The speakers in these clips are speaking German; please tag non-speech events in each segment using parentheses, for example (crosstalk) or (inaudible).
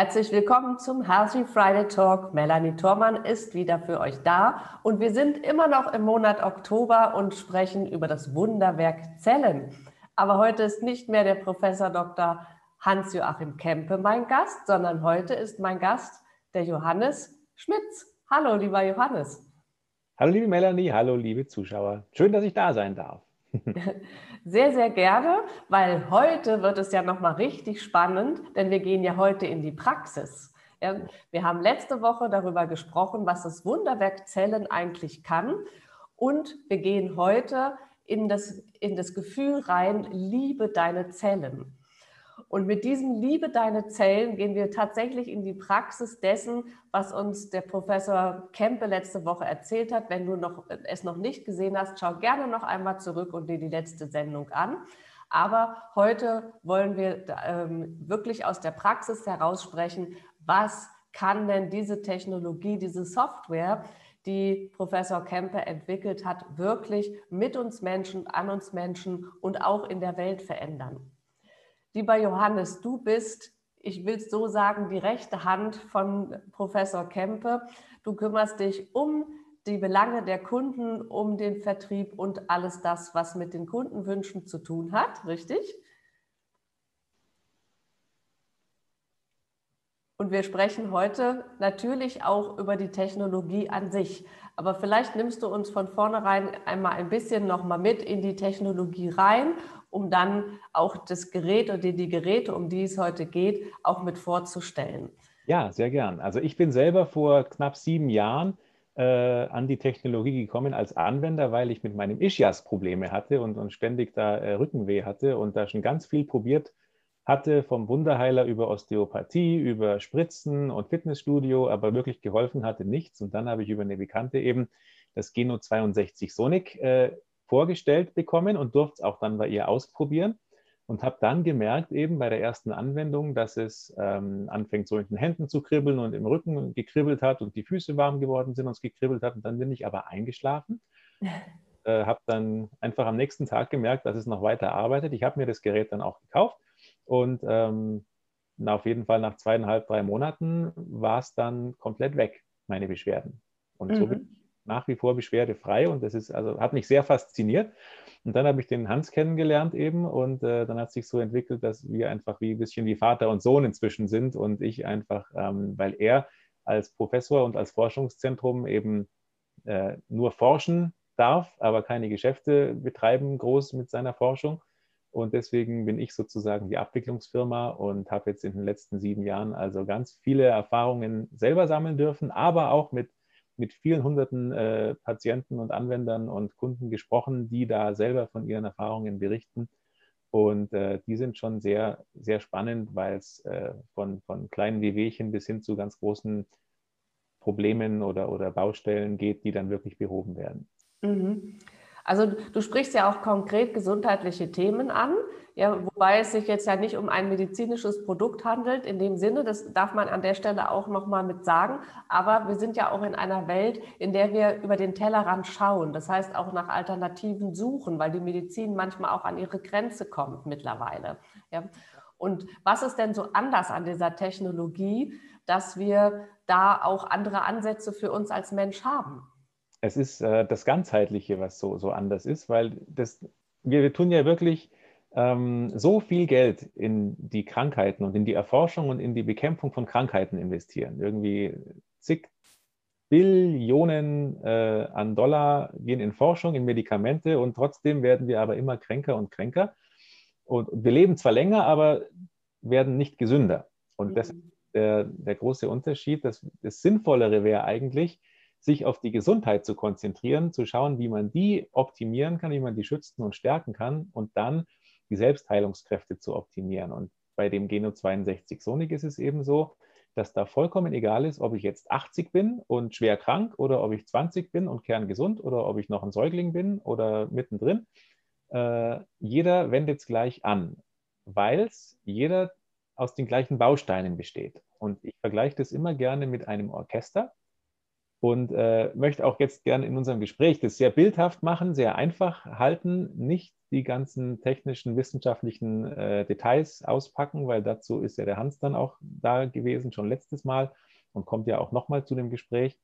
Herzlich willkommen zum Healthy Friday Talk. Melanie Thormann ist wieder für euch da und wir sind immer noch im Monat Oktober und sprechen über das Wunderwerk Zellen. Aber heute ist nicht mehr der Professor Dr. Hans-Joachim Kempe mein Gast, sondern heute ist mein Gast der Johannes Schmitz. Hallo, lieber Johannes. Hallo, liebe Melanie. Hallo, liebe Zuschauer. Schön, dass ich da sein darf. Sehr, sehr gerne, weil heute wird es ja nochmal richtig spannend, denn wir gehen ja heute in die Praxis. Wir haben letzte Woche darüber gesprochen, was das Wunderwerk Zellen eigentlich kann. Und wir gehen heute in das, in das Gefühl rein, liebe deine Zellen. Und mit diesem Liebe deine Zellen gehen wir tatsächlich in die Praxis dessen, was uns der Professor Kempe letzte Woche erzählt hat. Wenn du noch, es noch nicht gesehen hast, schau gerne noch einmal zurück und dir die letzte Sendung an. Aber heute wollen wir ähm, wirklich aus der Praxis heraus sprechen, was kann denn diese Technologie, diese Software, die Professor Kempe entwickelt hat, wirklich mit uns Menschen, an uns Menschen und auch in der Welt verändern. Lieber Johannes, du bist, ich will es so sagen, die rechte Hand von Professor Kempe. Du kümmerst dich um die Belange der Kunden, um den Vertrieb und alles das, was mit den Kundenwünschen zu tun hat, richtig? Und wir sprechen heute natürlich auch über die Technologie an sich. Aber vielleicht nimmst du uns von vornherein einmal ein bisschen nochmal mit in die Technologie rein um dann auch das Gerät oder die Geräte, um die es heute geht, auch mit vorzustellen. Ja, sehr gern. Also ich bin selber vor knapp sieben Jahren äh, an die Technologie gekommen als Anwender, weil ich mit meinem Ischias Probleme hatte und, und ständig da äh, Rückenweh hatte und da schon ganz viel probiert hatte, vom Wunderheiler über Osteopathie, über Spritzen und Fitnessstudio, aber wirklich geholfen hatte nichts. Und dann habe ich über eine Bekannte eben das Geno 62 Sonic äh, vorgestellt bekommen und durfte es auch dann bei ihr ausprobieren und habe dann gemerkt, eben bei der ersten Anwendung, dass es ähm, anfängt so in den Händen zu kribbeln und im Rücken gekribbelt hat und die Füße warm geworden sind und es gekribbelt hat. Und dann bin ich aber eingeschlafen. (laughs) Äh, habe dann einfach am nächsten Tag gemerkt, dass es noch weiter arbeitet. Ich habe mir das Gerät dann auch gekauft und ähm, na, auf jeden Fall nach zweieinhalb, drei Monaten war es dann komplett weg, meine Beschwerden. Und mhm. so bin ich nach wie vor beschwerdefrei und das ist, also hat mich sehr fasziniert. Und dann habe ich den Hans kennengelernt eben und äh, dann hat sich so entwickelt, dass wir einfach wie ein bisschen wie Vater und Sohn inzwischen sind und ich einfach, ähm, weil er als Professor und als Forschungszentrum eben äh, nur forschen darf, aber keine Geschäfte betreiben groß mit seiner Forschung. Und deswegen bin ich sozusagen die Abwicklungsfirma und habe jetzt in den letzten sieben Jahren also ganz viele Erfahrungen selber sammeln dürfen, aber auch mit mit vielen hunderten äh, Patienten und Anwendern und Kunden gesprochen, die da selber von ihren Erfahrungen berichten. Und äh, die sind schon sehr, sehr spannend, weil es äh, von, von kleinen Wehwehchen bis hin zu ganz großen Problemen oder, oder Baustellen geht, die dann wirklich behoben werden. Mhm. Also du sprichst ja auch konkret gesundheitliche Themen an, ja, wobei es sich jetzt ja nicht um ein medizinisches Produkt handelt in dem Sinne, das darf man an der Stelle auch nochmal mit sagen. Aber wir sind ja auch in einer Welt, in der wir über den Tellerrand schauen. Das heißt auch nach Alternativen suchen, weil die Medizin manchmal auch an ihre Grenze kommt mittlerweile. Ja. Und was ist denn so anders an dieser Technologie, dass wir da auch andere Ansätze für uns als Mensch haben? Es ist äh, das Ganzheitliche, was so, so anders ist, weil das, wir, wir tun ja wirklich ähm, so viel Geld in die Krankheiten und in die Erforschung und in die Bekämpfung von Krankheiten investieren. Irgendwie zig Billionen äh, an Dollar gehen in Forschung, in Medikamente und trotzdem werden wir aber immer kränker und kränker. Und wir leben zwar länger, aber werden nicht gesünder. Und das ist der, der große Unterschied. Das, das Sinnvollere wäre eigentlich, sich auf die Gesundheit zu konzentrieren, zu schauen, wie man die optimieren kann, wie man die schützen und stärken kann und dann die Selbstheilungskräfte zu optimieren. Und bei dem Geno 62 Sonic ist es eben so, dass da vollkommen egal ist, ob ich jetzt 80 bin und schwer krank oder ob ich 20 bin und kerngesund oder ob ich noch ein Säugling bin oder mittendrin. Äh, jeder wendet es gleich an, weil es jeder aus den gleichen Bausteinen besteht. Und ich vergleiche das immer gerne mit einem Orchester und äh, möchte auch jetzt gerne in unserem Gespräch das sehr bildhaft machen, sehr einfach halten, nicht die ganzen technischen, wissenschaftlichen äh, Details auspacken, weil dazu ist ja der Hans dann auch da gewesen, schon letztes Mal und kommt ja auch nochmal zu dem Gespräch,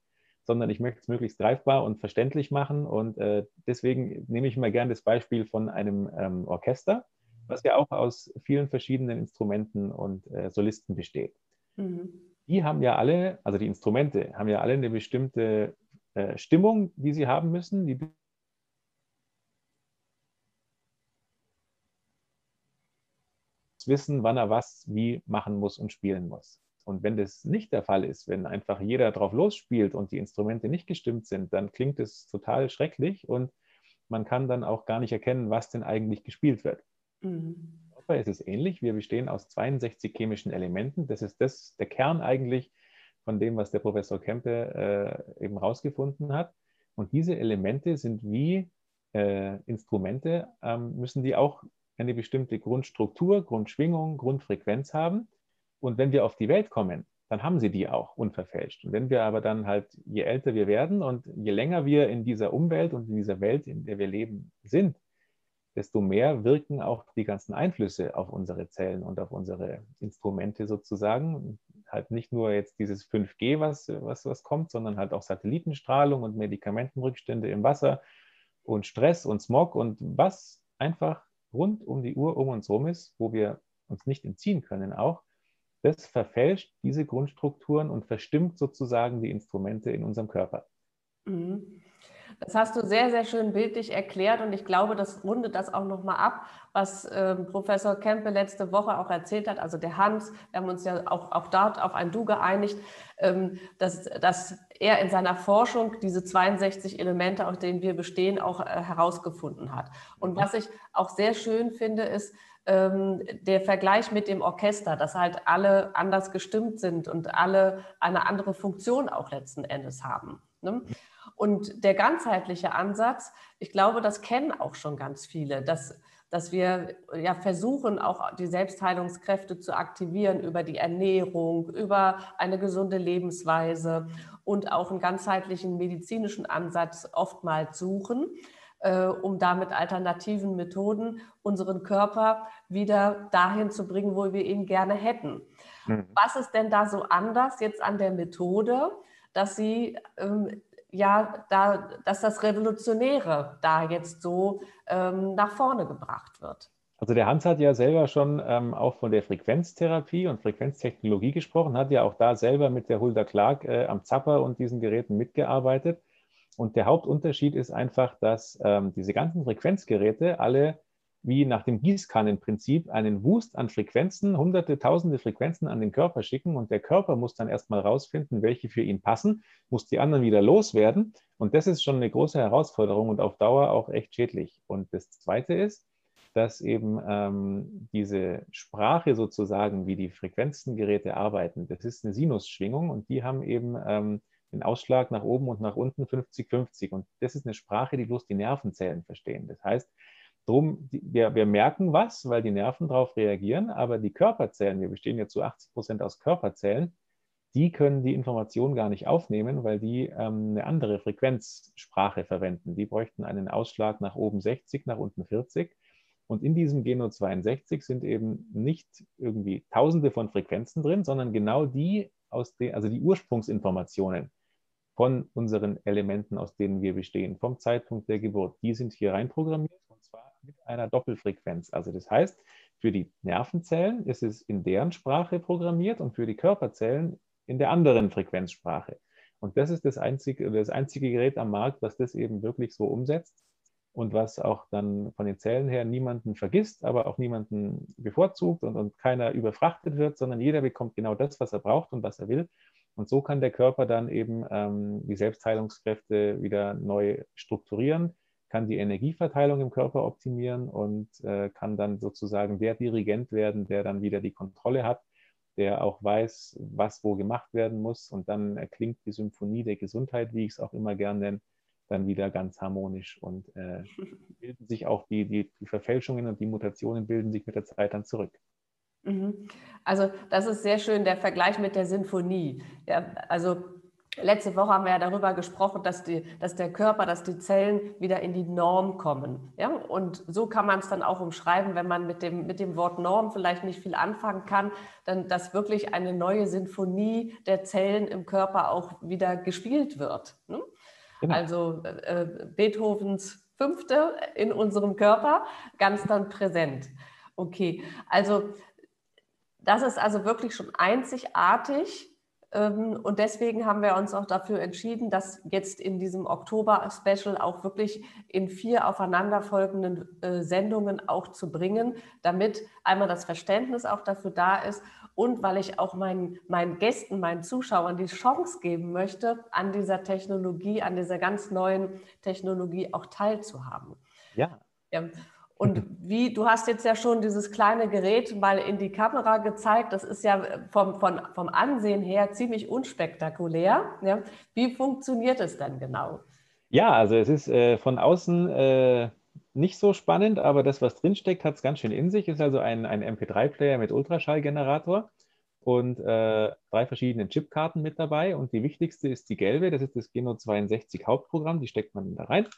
sondern ich möchte es möglichst greifbar und verständlich machen und äh, deswegen nehme ich mal gerne das Beispiel von einem ähm, Orchester, was ja auch aus vielen verschiedenen Instrumenten und äh, Solisten besteht. Mhm. Die haben ja alle, also die Instrumente, haben ja alle eine bestimmte äh, Stimmung, die sie haben müssen, die wissen, wann er was wie machen muss und spielen muss. Und wenn das nicht der Fall ist, wenn einfach jeder drauf losspielt und die Instrumente nicht gestimmt sind, dann klingt es total schrecklich und man kann dann auch gar nicht erkennen, was denn eigentlich gespielt wird. Mhm. Körper ist es ähnlich. Wir bestehen aus 62 chemischen Elementen. Das ist das, der Kern eigentlich von dem, was der Professor Kempe äh, eben rausgefunden hat. Und diese Elemente sind wie äh, Instrumente, ähm, müssen die auch eine bestimmte Grundstruktur, Grundschwingung, Grundfrequenz haben. Und wenn wir auf die Welt kommen, dann haben sie die auch unverfälscht. Und wenn wir aber dann halt, je älter wir werden und je länger wir in dieser Umwelt und in dieser Welt, in der wir leben, sind, desto mehr wirken auch die ganzen Einflüsse auf unsere Zellen und auf unsere Instrumente sozusagen. Halt nicht nur jetzt dieses 5G, was, was, was kommt, sondern halt auch Satellitenstrahlung und Medikamentenrückstände im Wasser und Stress und Smog und was einfach rund um die Uhr um uns herum ist, wo wir uns nicht entziehen können auch, das verfälscht diese Grundstrukturen und verstimmt sozusagen die Instrumente in unserem Körper. Mhm. Das hast du sehr, sehr schön bildlich erklärt und ich glaube, das rundet das auch nochmal ab, was äh, Professor Kempe letzte Woche auch erzählt hat. Also der Hans, wir haben uns ja auch, auch dort auf ein Du geeinigt, ähm, dass, dass er in seiner Forschung diese 62 Elemente, aus denen wir bestehen, auch äh, herausgefunden hat. Und was ich auch sehr schön finde, ist, ähm, der Vergleich mit dem Orchester, dass halt alle anders gestimmt sind und alle eine andere Funktion auch letzten Endes haben. Ne? Und der ganzheitliche Ansatz, ich glaube, das kennen auch schon ganz viele, dass, dass wir ja versuchen, auch die Selbstheilungskräfte zu aktivieren über die Ernährung, über eine gesunde Lebensweise und auch einen ganzheitlichen medizinischen Ansatz oftmals suchen äh, um da mit alternativen Methoden unseren Körper wieder dahin zu bringen, wo wir ihn gerne hätten. Mhm. Was ist denn da so anders jetzt an der Methode, dass sie ähm, ja, da, dass das Revolutionäre da jetzt so ähm, nach vorne gebracht wird. Also der Hans hat ja selber schon ähm, auch von der Frequenztherapie und Frequenztechnologie gesprochen, hat ja auch da selber mit der Hulda Clark äh, am Zapper und diesen Geräten mitgearbeitet. Und der Hauptunterschied ist einfach, dass ähm, diese ganzen Frequenzgeräte alle wie nach dem Gießkannenprinzip einen Wust an Frequenzen, hunderte, tausende Frequenzen an den Körper schicken und der Körper muss dann erstmal rausfinden, welche für ihn passen, muss die anderen wieder loswerden und das ist schon eine große Herausforderung und auf Dauer auch echt schädlich. Und das Zweite ist, dass eben ähm, diese Sprache sozusagen, wie die Frequenzengeräte arbeiten, das ist eine Sinusschwingung und die haben eben ähm, den Ausschlag nach oben und nach unten 50-50 und das ist eine Sprache, die bloß die Nervenzellen verstehen. Das heißt, Drum, wir, wir merken was, weil die Nerven darauf reagieren, aber die Körperzellen, wir bestehen ja zu 80 Prozent aus Körperzellen, die können die Information gar nicht aufnehmen, weil die ähm, eine andere Frequenzsprache verwenden. Die bräuchten einen Ausschlag nach oben 60, nach unten 40. Und in diesem Geno 62 sind eben nicht irgendwie Tausende von Frequenzen drin, sondern genau die aus den, also die Ursprungsinformationen von unseren Elementen, aus denen wir bestehen, vom Zeitpunkt der Geburt, die sind hier reinprogrammiert mit einer Doppelfrequenz. Also das heißt, für die Nervenzellen ist es in deren Sprache programmiert und für die Körperzellen in der anderen Frequenzsprache. Und das ist das einzige, das einzige Gerät am Markt, was das eben wirklich so umsetzt und was auch dann von den Zellen her niemanden vergisst, aber auch niemanden bevorzugt und, und keiner überfrachtet wird, sondern jeder bekommt genau das, was er braucht und was er will. Und so kann der Körper dann eben ähm, die Selbstheilungskräfte wieder neu strukturieren kann die Energieverteilung im Körper optimieren und äh, kann dann sozusagen der Dirigent werden, der dann wieder die Kontrolle hat der auch weiß, was wo gemacht werden muss. Und dann erklingt die Symphonie der Gesundheit, wie ich es auch immer gern nenne, dann wieder ganz harmonisch und äh, (laughs) bilden sich auch die, die, die Verfälschungen und die Mutationen bilden sich mit der Zeit dann zurück. Mhm. Also das ist sehr schön, der Vergleich mit der Sinfonie. Ja, also Letzte Woche haben wir ja darüber gesprochen, dass, die, dass der Körper, dass die Zellen wieder in die Norm kommen. Ja? Und so kann man es dann auch umschreiben, wenn man mit dem, mit dem Wort Norm vielleicht nicht viel anfangen kann, dann dass wirklich eine neue Sinfonie der Zellen im Körper auch wieder gespielt wird. Ne? Genau. Also äh, Beethovens Fünfte in unserem Körper ganz dann präsent. Okay, also das ist also wirklich schon einzigartig und deswegen haben wir uns auch dafür entschieden, das jetzt in diesem Oktober-Special auch wirklich in vier aufeinanderfolgenden äh, Sendungen auch zu bringen, damit einmal das Verständnis auch dafür da ist und weil ich auch meinen, meinen Gästen, meinen Zuschauern die Chance geben möchte, an dieser Technologie, an dieser ganz neuen Technologie auch teilzuhaben. Ja. ja. Und wie, du hast jetzt ja schon dieses kleine Gerät mal in die Kamera gezeigt, das ist ja vom, vom, vom Ansehen her ziemlich unspektakulär. Ja? Wie funktioniert es denn genau? Ja, also es ist äh, von außen äh, nicht so spannend, aber das, was drinsteckt, hat es ganz schön in sich. Ist also ein, ein MP3-Player mit Ultraschallgenerator und äh, drei verschiedene Chipkarten mit dabei. Und die wichtigste ist die gelbe, das ist das Geno 62 Hauptprogramm, die steckt man da rein.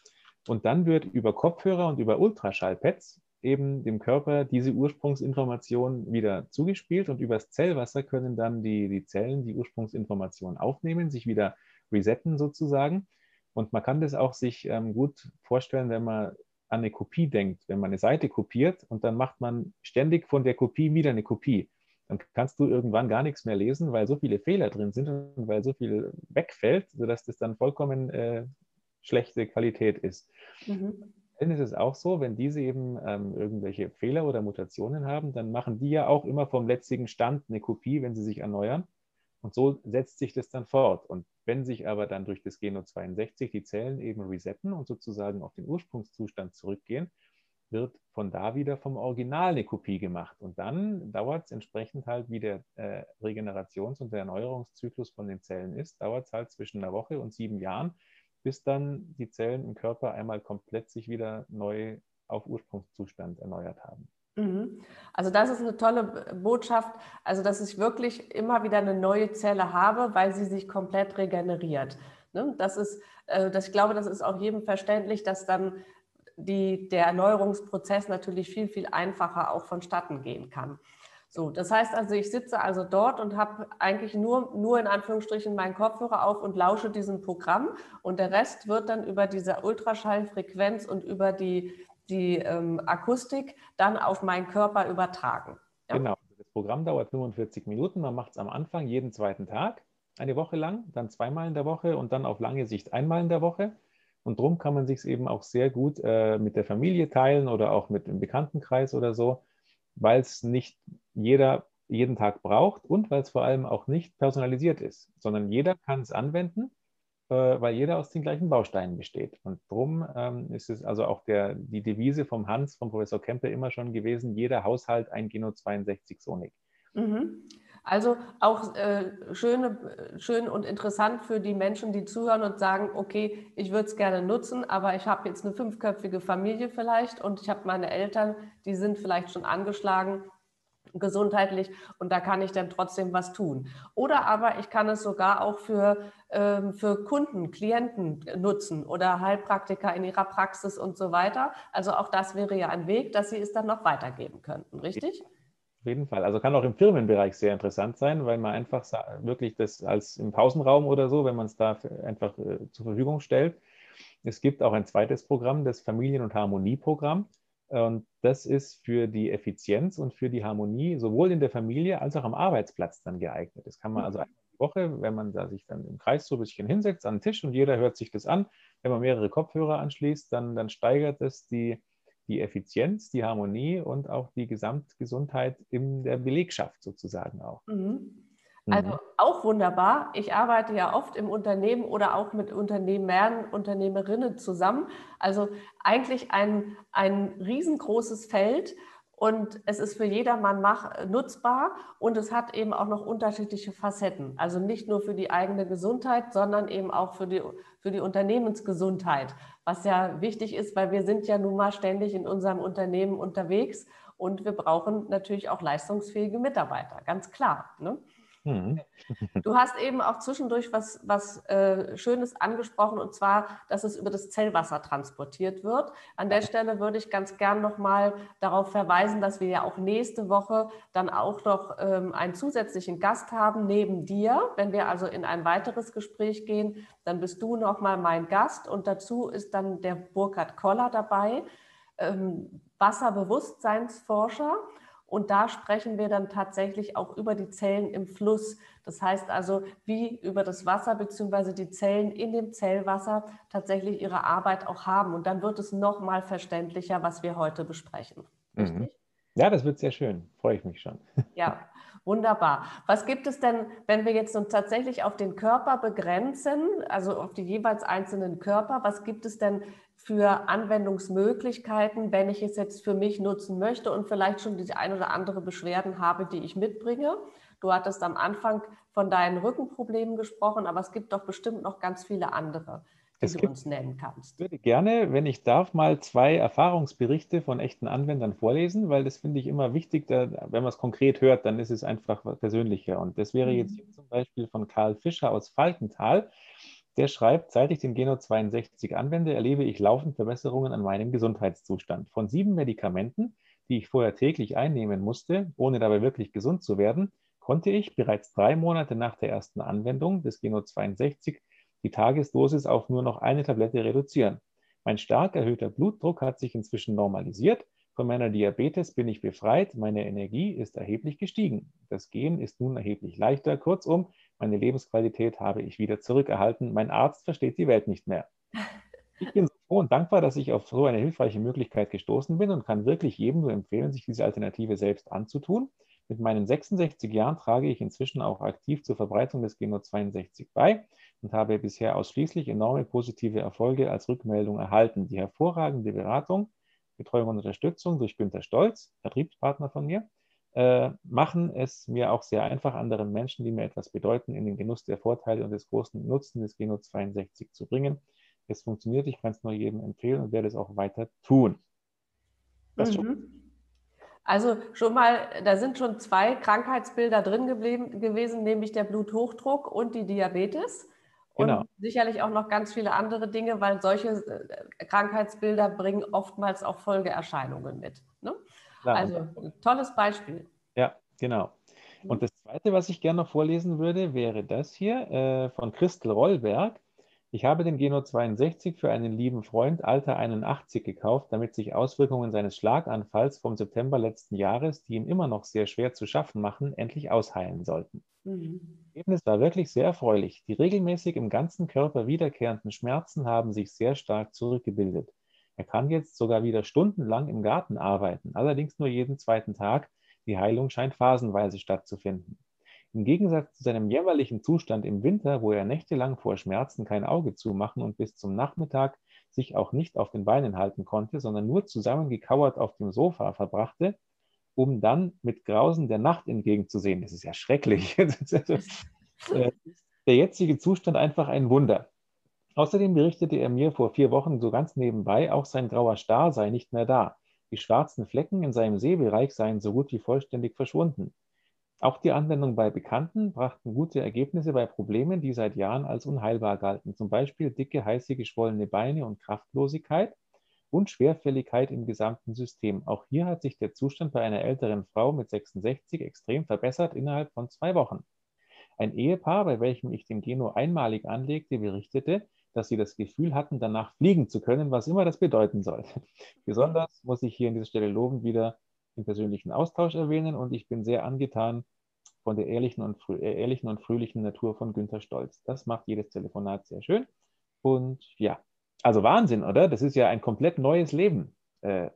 Und dann wird über Kopfhörer und über Ultraschallpads eben dem Körper diese Ursprungsinformation wieder zugespielt und übers Zellwasser können dann die, die Zellen die Ursprungsinformation aufnehmen, sich wieder resetten sozusagen. Und man kann das auch sich ähm, gut vorstellen, wenn man an eine Kopie denkt, wenn man eine Seite kopiert und dann macht man ständig von der Kopie wieder eine Kopie. Dann kannst du irgendwann gar nichts mehr lesen, weil so viele Fehler drin sind und weil so viel wegfällt, sodass das dann vollkommen äh, schlechte Qualität ist. Mhm. Dann ist es auch so, wenn diese eben ähm, irgendwelche Fehler oder Mutationen haben, dann machen die ja auch immer vom letztigen Stand eine Kopie, wenn sie sich erneuern. Und so setzt sich das dann fort. Und wenn sich aber dann durch das Geno 62 die Zellen eben resetten und sozusagen auf den Ursprungszustand zurückgehen, wird von da wieder vom Original eine Kopie gemacht. Und dann dauert es entsprechend halt, wie der äh, Regenerations- und der Erneuerungszyklus von den Zellen ist, dauert es halt zwischen einer Woche und sieben Jahren, bis dann die Zellen im Körper einmal komplett sich wieder neu auf Ursprungszustand erneuert haben. Mhm. Also das ist eine tolle Botschaft, also dass ich wirklich immer wieder eine neue Zelle habe, weil sie sich komplett regeneriert. Ne? Das ist, äh, das, ich glaube, das ist auch jedem verständlich, dass dann die, der Erneuerungsprozess natürlich viel, viel einfacher auch vonstatten gehen kann. So, das heißt also, ich sitze also dort und habe eigentlich nur, nur in Anführungsstrichen meinen Kopfhörer auf und lausche diesem Programm und der Rest wird dann über diese Ultraschallfrequenz und über die, die ähm, Akustik dann auf meinen Körper übertragen. Ja. Genau, das Programm dauert 45 Minuten, man macht es am Anfang jeden zweiten Tag, eine Woche lang, dann zweimal in der Woche und dann auf lange Sicht einmal in der Woche. Und darum kann man sich es eben auch sehr gut äh, mit der Familie teilen oder auch mit dem Bekanntenkreis oder so, weil es nicht jeder jeden Tag braucht und weil es vor allem auch nicht personalisiert ist, sondern jeder kann es anwenden, äh, weil jeder aus den gleichen Bausteinen besteht. Und darum ähm, ist es also auch der, die Devise vom Hans, vom Professor Kempe immer schon gewesen, jeder Haushalt ein Geno 62 Sonic. Mhm. Also auch äh, schön, schön und interessant für die Menschen, die zuhören und sagen, okay, ich würde es gerne nutzen, aber ich habe jetzt eine fünfköpfige Familie vielleicht und ich habe meine Eltern, die sind vielleicht schon angeschlagen gesundheitlich und da kann ich dann trotzdem was tun. Oder aber ich kann es sogar auch für, ähm, für Kunden, Klienten nutzen oder Heilpraktiker in ihrer Praxis und so weiter. Also auch das wäre ja ein Weg, dass sie es dann noch weitergeben könnten, richtig? Auf jeden Fall. Also kann auch im Firmenbereich sehr interessant sein, weil man einfach wirklich das als im Pausenraum oder so, wenn man es da einfach äh, zur Verfügung stellt. Es gibt auch ein zweites Programm, das Familien- und Harmonieprogramm. Und das ist für die Effizienz und für die Harmonie sowohl in der Familie als auch am Arbeitsplatz dann geeignet. Das kann man also mhm. einmal die Woche, wenn man da sich dann im Kreis so ein bisschen hinsetzt an den Tisch und jeder hört sich das an, wenn man mehrere Kopfhörer anschließt, dann, dann steigert es die, die Effizienz, die Harmonie und auch die Gesamtgesundheit in der Belegschaft sozusagen auch. Mhm. Also mhm. auch wunderbar. Ich arbeite ja oft im Unternehmen oder auch mit Unternehmern, Unternehmerinnen zusammen. Also eigentlich ein, ein riesengroßes Feld. und es ist für jedermann mach, nutzbar und es hat eben auch noch unterschiedliche Facetten. Also nicht nur für die eigene Gesundheit, sondern eben auch für die, für die Unternehmensgesundheit, was ja wichtig ist, weil wir sind ja nun mal ständig in unserem Unternehmen unterwegs und wir brauchen natürlich auch leistungsfähige Mitarbeiter, ganz klar. Ne? Mhm. (laughs) Du hast eben auch zwischendurch was, was äh, Schönes angesprochen, und zwar, dass es über das Zellwasser transportiert wird. An der Stelle würde ich ganz gern nochmal darauf verweisen, dass wir ja auch nächste Woche dann auch noch ähm, einen zusätzlichen Gast haben neben dir. Wenn wir also in ein weiteres Gespräch gehen, dann bist du nochmal mein Gast und dazu ist dann der Burkhard Koller dabei, ähm, Wasserbewusstseinsforscher. Und da sprechen wir dann tatsächlich auch über die Zellen im Fluss. Das heißt also, wie über das Wasser bzw. die Zellen in dem Zellwasser tatsächlich ihre Arbeit auch haben. Und dann wird es nochmal verständlicher, was wir heute besprechen. Mhm. Ja, das wird sehr schön. Freue ich mich schon. Ja, (laughs) wunderbar. Was gibt es denn, wenn wir jetzt uns tatsächlich auf den Körper begrenzen, also auf die jeweils einzelnen Körper, was gibt es denn für Anwendungsmöglichkeiten, wenn ich es jetzt für mich nutzen möchte und vielleicht schon die ein oder andere Beschwerden habe, die ich mitbringe. Du hattest am Anfang von deinen Rückenproblemen gesprochen, aber es gibt doch bestimmt noch ganz viele andere, die es du gibt, uns nennen kannst. Ich würde gerne, wenn ich darf, mal zwei Erfahrungsberichte von echten Anwendern vorlesen, weil das finde ich immer wichtig, da, wenn man es konkret hört, dann ist es einfach persönlicher. Und das wäre jetzt mhm. zum Beispiel von Karl Fischer aus Falkenthal. Der schreibt, seit ich den Geno 62 anwende, erlebe ich laufend Verbesserungen an meinem Gesundheitszustand. Von sieben Medikamenten, die ich vorher täglich einnehmen musste, ohne dabei wirklich gesund zu werden, konnte ich bereits drei Monate nach der ersten Anwendung des Geno 62 die Tagesdosis auf nur noch eine Tablette reduzieren. Mein stark erhöhter Blutdruck hat sich inzwischen normalisiert. Von meiner Diabetes bin ich befreit. Meine Energie ist erheblich gestiegen. Das Gehen ist nun erheblich leichter. Kurzum, meine Lebensqualität habe ich wieder zurückerhalten. Mein Arzt versteht die Welt nicht mehr. (laughs) Ich bin so froh und dankbar, dass ich auf so eine hilfreiche Möglichkeit gestoßen bin und kann wirklich jedem nur empfehlen, sich diese Alternative selbst anzutun. Mit meinen 66 Jahren trage ich inzwischen auch aktiv zur Verbreitung des Geno 62 bei und habe bisher ausschließlich enorme positive Erfolge als Rückmeldung erhalten. Die hervorragende Beratung, Betreuung und Unterstützung durch Günter Stolz, Vertriebspartner von mir, äh, machen es mir auch sehr einfach, anderen Menschen, die mir etwas bedeuten, in den Genuss der Vorteile und des großen Nutzen des Geno 62 zu bringen. Es funktioniert, ich kann es nur jedem empfehlen und werde es auch weiter tun. Mhm. Also schon mal, da sind schon zwei Krankheitsbilder drin geblieben, gewesen, nämlich der Bluthochdruck und die Diabetes. Und genau. sicherlich auch noch ganz viele andere Dinge, weil solche äh, Krankheitsbilder bringen oftmals auch Folgeerscheinungen mit. Ne? Klar. Also ein tolles Beispiel. Ja, genau. Mhm. Und das Zweite, was ich gerne noch vorlesen würde, wäre das hier äh, von Christel Rollberg. Ich habe den Geno 62 für einen lieben Freund Alter 81 gekauft, damit sich Auswirkungen seines Schlaganfalls vom September letzten Jahres, die ihm immer noch sehr schwer zu schaffen machen, endlich ausheilen sollten. Mhm. Das Ergebnis war wirklich sehr erfreulich. Die regelmäßig im ganzen Körper wiederkehrenden Schmerzen haben sich sehr stark zurückgebildet. Er kann jetzt sogar wieder stundenlang im Garten arbeiten, allerdings nur jeden zweiten Tag. Die Heilung scheint phasenweise stattzufinden. Im Gegensatz zu seinem jämmerlichen Zustand im Winter, wo er nächtelang vor Schmerzen kein Auge zumachen und bis zum Nachmittag sich auch nicht auf den Beinen halten konnte, sondern nur zusammengekauert auf dem Sofa verbrachte, um dann mit Grausen der Nacht entgegenzusehen. Das ist ja schrecklich. (laughs) Äh, der jetzige Zustand einfach ein Wunder. Außerdem berichtete er mir vor vier Wochen so ganz nebenbei, auch sein grauer Star sei nicht mehr da. Die schwarzen Flecken in seinem Sehbereich seien so gut wie vollständig verschwunden. Auch die Anwendung bei Bekannten brachten gute Ergebnisse bei Problemen, die seit Jahren als unheilbar galten, zum Beispiel dicke, heiße, geschwollene Beine und Kraftlosigkeit und Schwerfälligkeit im gesamten System. Auch hier hat sich der Zustand bei einer älteren Frau mit 66 extrem verbessert innerhalb von zwei Wochen. Ein Ehepaar, bei welchem ich den Geno einmalig anlegte, berichtete, dass sie das Gefühl hatten, danach fliegen zu können, was immer das bedeuten soll. (laughs) Besonders muss ich hier an dieser Stelle lobend wieder den persönlichen Austausch erwähnen und ich bin sehr angetan von der ehrlichen und, äh, ehrlichen und fröhlichen Natur von Günther Stolz. Das macht jedes Telefonat sehr schön. Und ja, also Wahnsinn, oder? Das ist ja ein komplett neues Leben. Äh,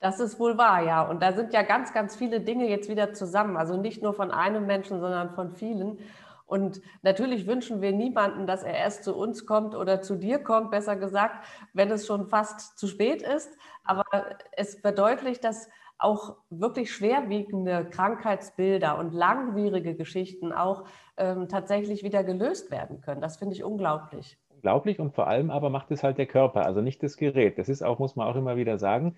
das ist wohl wahr, ja. Und da sind ja ganz, ganz viele Dinge jetzt wieder zusammen. Also nicht nur von einem Menschen, sondern von vielen. Und natürlich wünschen wir niemanden, dass er erst zu uns kommt oder zu dir kommt, besser gesagt, wenn es schon fast zu spät ist. Aber es verdeutlicht, dass auch wirklich schwerwiegende Krankheitsbilder und langwierige Geschichten auch ähm, tatsächlich wieder gelöst werden können. Das finde ich unglaublich. Unglaublich und vor allem aber macht es halt der Körper, also nicht das Gerät. Das ist auch, muss man auch immer wieder sagen,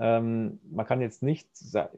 ähm, man kann jetzt nicht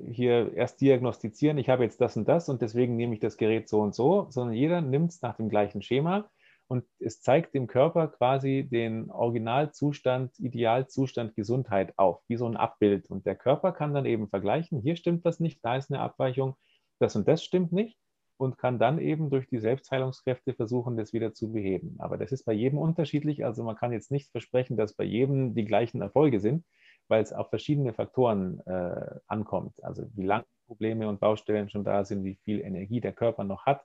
hier erst diagnostizieren, ich habe jetzt das und das und deswegen nehme ich das Gerät so und so, sondern jeder nimmt es nach dem gleichen Schema und es zeigt dem Körper quasi den Originalzustand, Idealzustand Gesundheit auf, wie so ein Abbild. Und der Körper kann dann eben vergleichen, hier stimmt das nicht, da ist eine Abweichung, das und das stimmt nicht und kann dann eben durch die Selbstheilungskräfte versuchen, das wieder zu beheben. Aber das ist bei jedem unterschiedlich. Also man kann jetzt nicht versprechen, dass bei jedem die gleichen Erfolge sind, weil es auf verschiedene Faktoren äh, ankommt. Also wie lange Probleme und Baustellen schon da sind, wie viel Energie der Körper noch hat,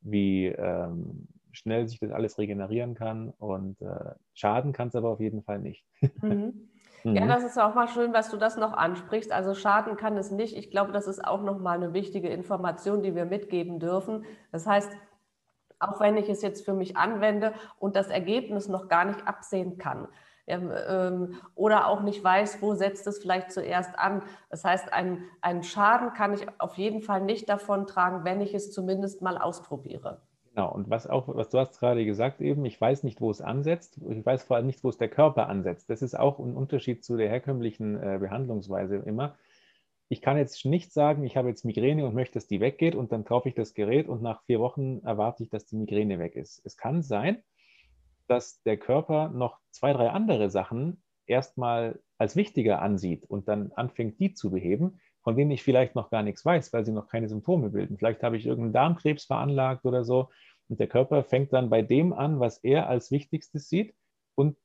wie ähm, schnell sich das alles regenerieren kann und äh, schaden kann es aber auf jeden Fall nicht. Mhm. (laughs) Ja, mhm. das ist auch mal schön, was du das noch ansprichst. Also schaden kann es nicht. Ich glaube, das ist auch nochmal eine wichtige Information, die wir mitgeben dürfen. Das heißt, auch wenn ich es jetzt für mich anwende und das Ergebnis noch gar nicht absehen kann, ähm, oder auch nicht weiß, wo setzt es vielleicht zuerst an. Das heißt, einen, einen Schaden kann ich auf jeden Fall nicht davon tragen, wenn ich es zumindest mal ausprobiere. Genau, und was auch, was du hast gerade gesagt eben, ich weiß nicht, wo es ansetzt, ich weiß vor allem nicht, wo es der Körper ansetzt. Das ist auch ein Unterschied zu der herkömmlichen äh, Behandlungsweise immer. Ich kann jetzt nicht sagen, ich habe jetzt Migräne und möchte, dass die weggeht und dann kaufe ich das Gerät und nach vier Wochen erwarte ich, dass die Migräne weg ist. Es kann sein, dass der Körper noch zwei, drei andere Sachen erstmal als wichtiger ansieht und dann anfängt, die zu beheben von denen ich vielleicht noch gar nichts weiß, weil sie noch keine Symptome bilden. Vielleicht habe ich irgendeinen Darmkrebs veranlagt oder so. Und der Körper fängt dann bei dem an, was er als Wichtigstes sieht und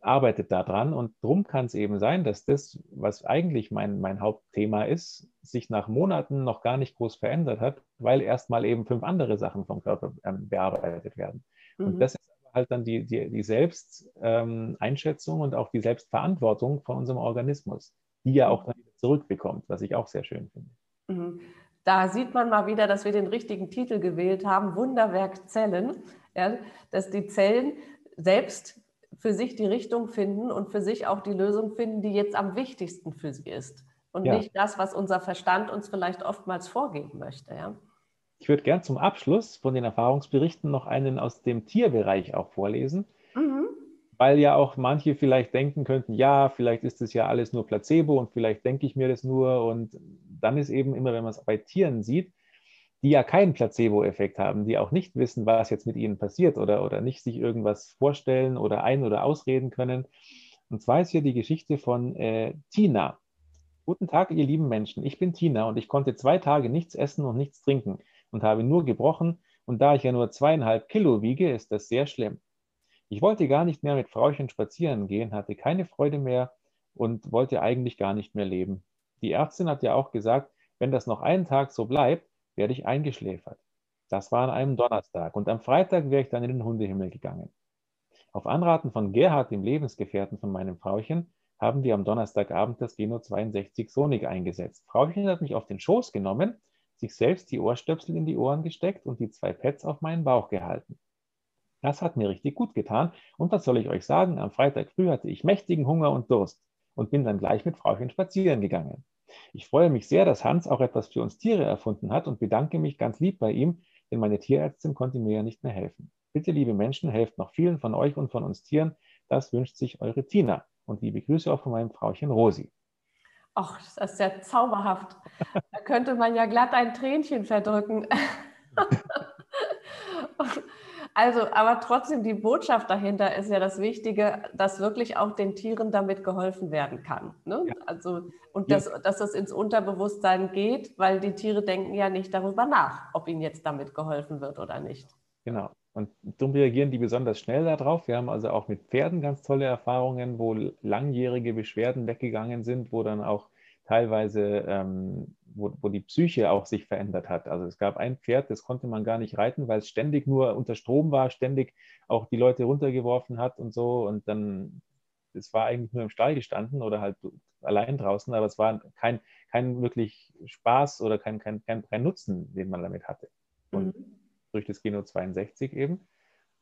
arbeitet daran. Und darum kann es eben sein, dass das, was eigentlich mein, mein Hauptthema ist, sich nach Monaten noch gar nicht groß verändert hat, weil erstmal eben fünf andere Sachen vom Körper ähm, bearbeitet werden. Mhm. Und das ist halt dann die, die, die Selbsteinschätzung ähm, und auch die Selbstverantwortung von unserem Organismus, die ja auch dann zurückbekommt, was ich auch sehr schön finde. Mhm. Da sieht man mal wieder, dass wir den richtigen Titel gewählt haben, Wunderwerk Zellen, ja, dass die Zellen selbst für sich die Richtung finden und für sich auch die Lösung finden, die jetzt am wichtigsten für sie ist. Und ja. nicht das, was unser Verstand uns vielleicht oftmals vorgeben möchte. Ja. Ich würde gern zum Abschluss von den Erfahrungsberichten noch einen aus dem Tierbereich auch vorlesen. Mhm weil ja auch manche vielleicht denken könnten, ja, vielleicht ist das ja alles nur Placebo und vielleicht denke ich mir das nur. Und dann ist eben immer, wenn man es bei Tieren sieht, die ja keinen Placebo-Effekt haben, die auch nicht wissen, was jetzt mit ihnen passiert oder, oder nicht sich irgendwas vorstellen oder ein- oder ausreden können. Und zwar ist hier die Geschichte von äh, Tina. Guten Tag, ihr lieben Menschen. Ich bin Tina und ich konnte zwei Tage nichts essen und nichts trinken und habe nur gebrochen. Und da ich ja nur zweieinhalb Kilo wiege, ist das sehr schlimm. Ich wollte gar nicht mehr mit Frauchen spazieren gehen, hatte keine Freude mehr und wollte eigentlich gar nicht mehr leben. Die Ärztin hat ja auch gesagt, wenn das noch einen Tag so bleibt, werde ich eingeschläfert. Das war an einem Donnerstag und am Freitag wäre ich dann in den Hundehimmel gegangen. Auf Anraten von Gerhard, dem Lebensgefährten von meinem Frauchen, haben wir am Donnerstagabend das Geno 62 Sonic eingesetzt. Frauchen hat mich auf den Schoß genommen, sich selbst die Ohrstöpsel in die Ohren gesteckt und die zwei Pads auf meinen Bauch gehalten. Das hat mir richtig gut getan. Und was soll ich euch sagen? Am Freitag früh hatte ich mächtigen Hunger und Durst und bin dann gleich mit Frauchen spazieren gegangen. Ich freue mich sehr, dass Hans auch etwas für uns Tiere erfunden hat und bedanke mich ganz lieb bei ihm, denn meine Tierärztin konnte mir ja nicht mehr helfen. Bitte, liebe Menschen, helft noch vielen von euch und von uns Tieren. Das wünscht sich eure Tina. Und liebe Grüße auch von meinem Frauchen Rosi. Ach, das ist ja zauberhaft. Da könnte man ja glatt ein Tränchen verdrücken. (laughs) (laughs) Also, aber trotzdem, die Botschaft dahinter ist ja das Wichtige, dass wirklich auch den Tieren damit geholfen werden kann. Ne? Ja. Also, und dass, dass das ins Unterbewusstsein geht, weil die Tiere denken ja nicht darüber nach, ob ihnen jetzt damit geholfen wird oder nicht. Genau. Und darum reagieren die besonders schnell darauf. Wir haben also auch mit Pferden ganz tolle Erfahrungen, wo langjährige Beschwerden weggegangen sind, wo dann auch teilweise, ähm, wo, wo die Psyche auch sich verändert hat. Also es gab ein Pferd, das konnte man gar nicht reiten, weil es ständig nur unter Strom war, ständig auch die Leute runtergeworfen hat und so. Und dann, es war eigentlich nur im Stall gestanden oder halt allein draußen, aber es war kein, kein wirklich Spaß oder kein, kein, kein, kein Nutzen, den man damit hatte. Und mhm. durch das Geno 62 eben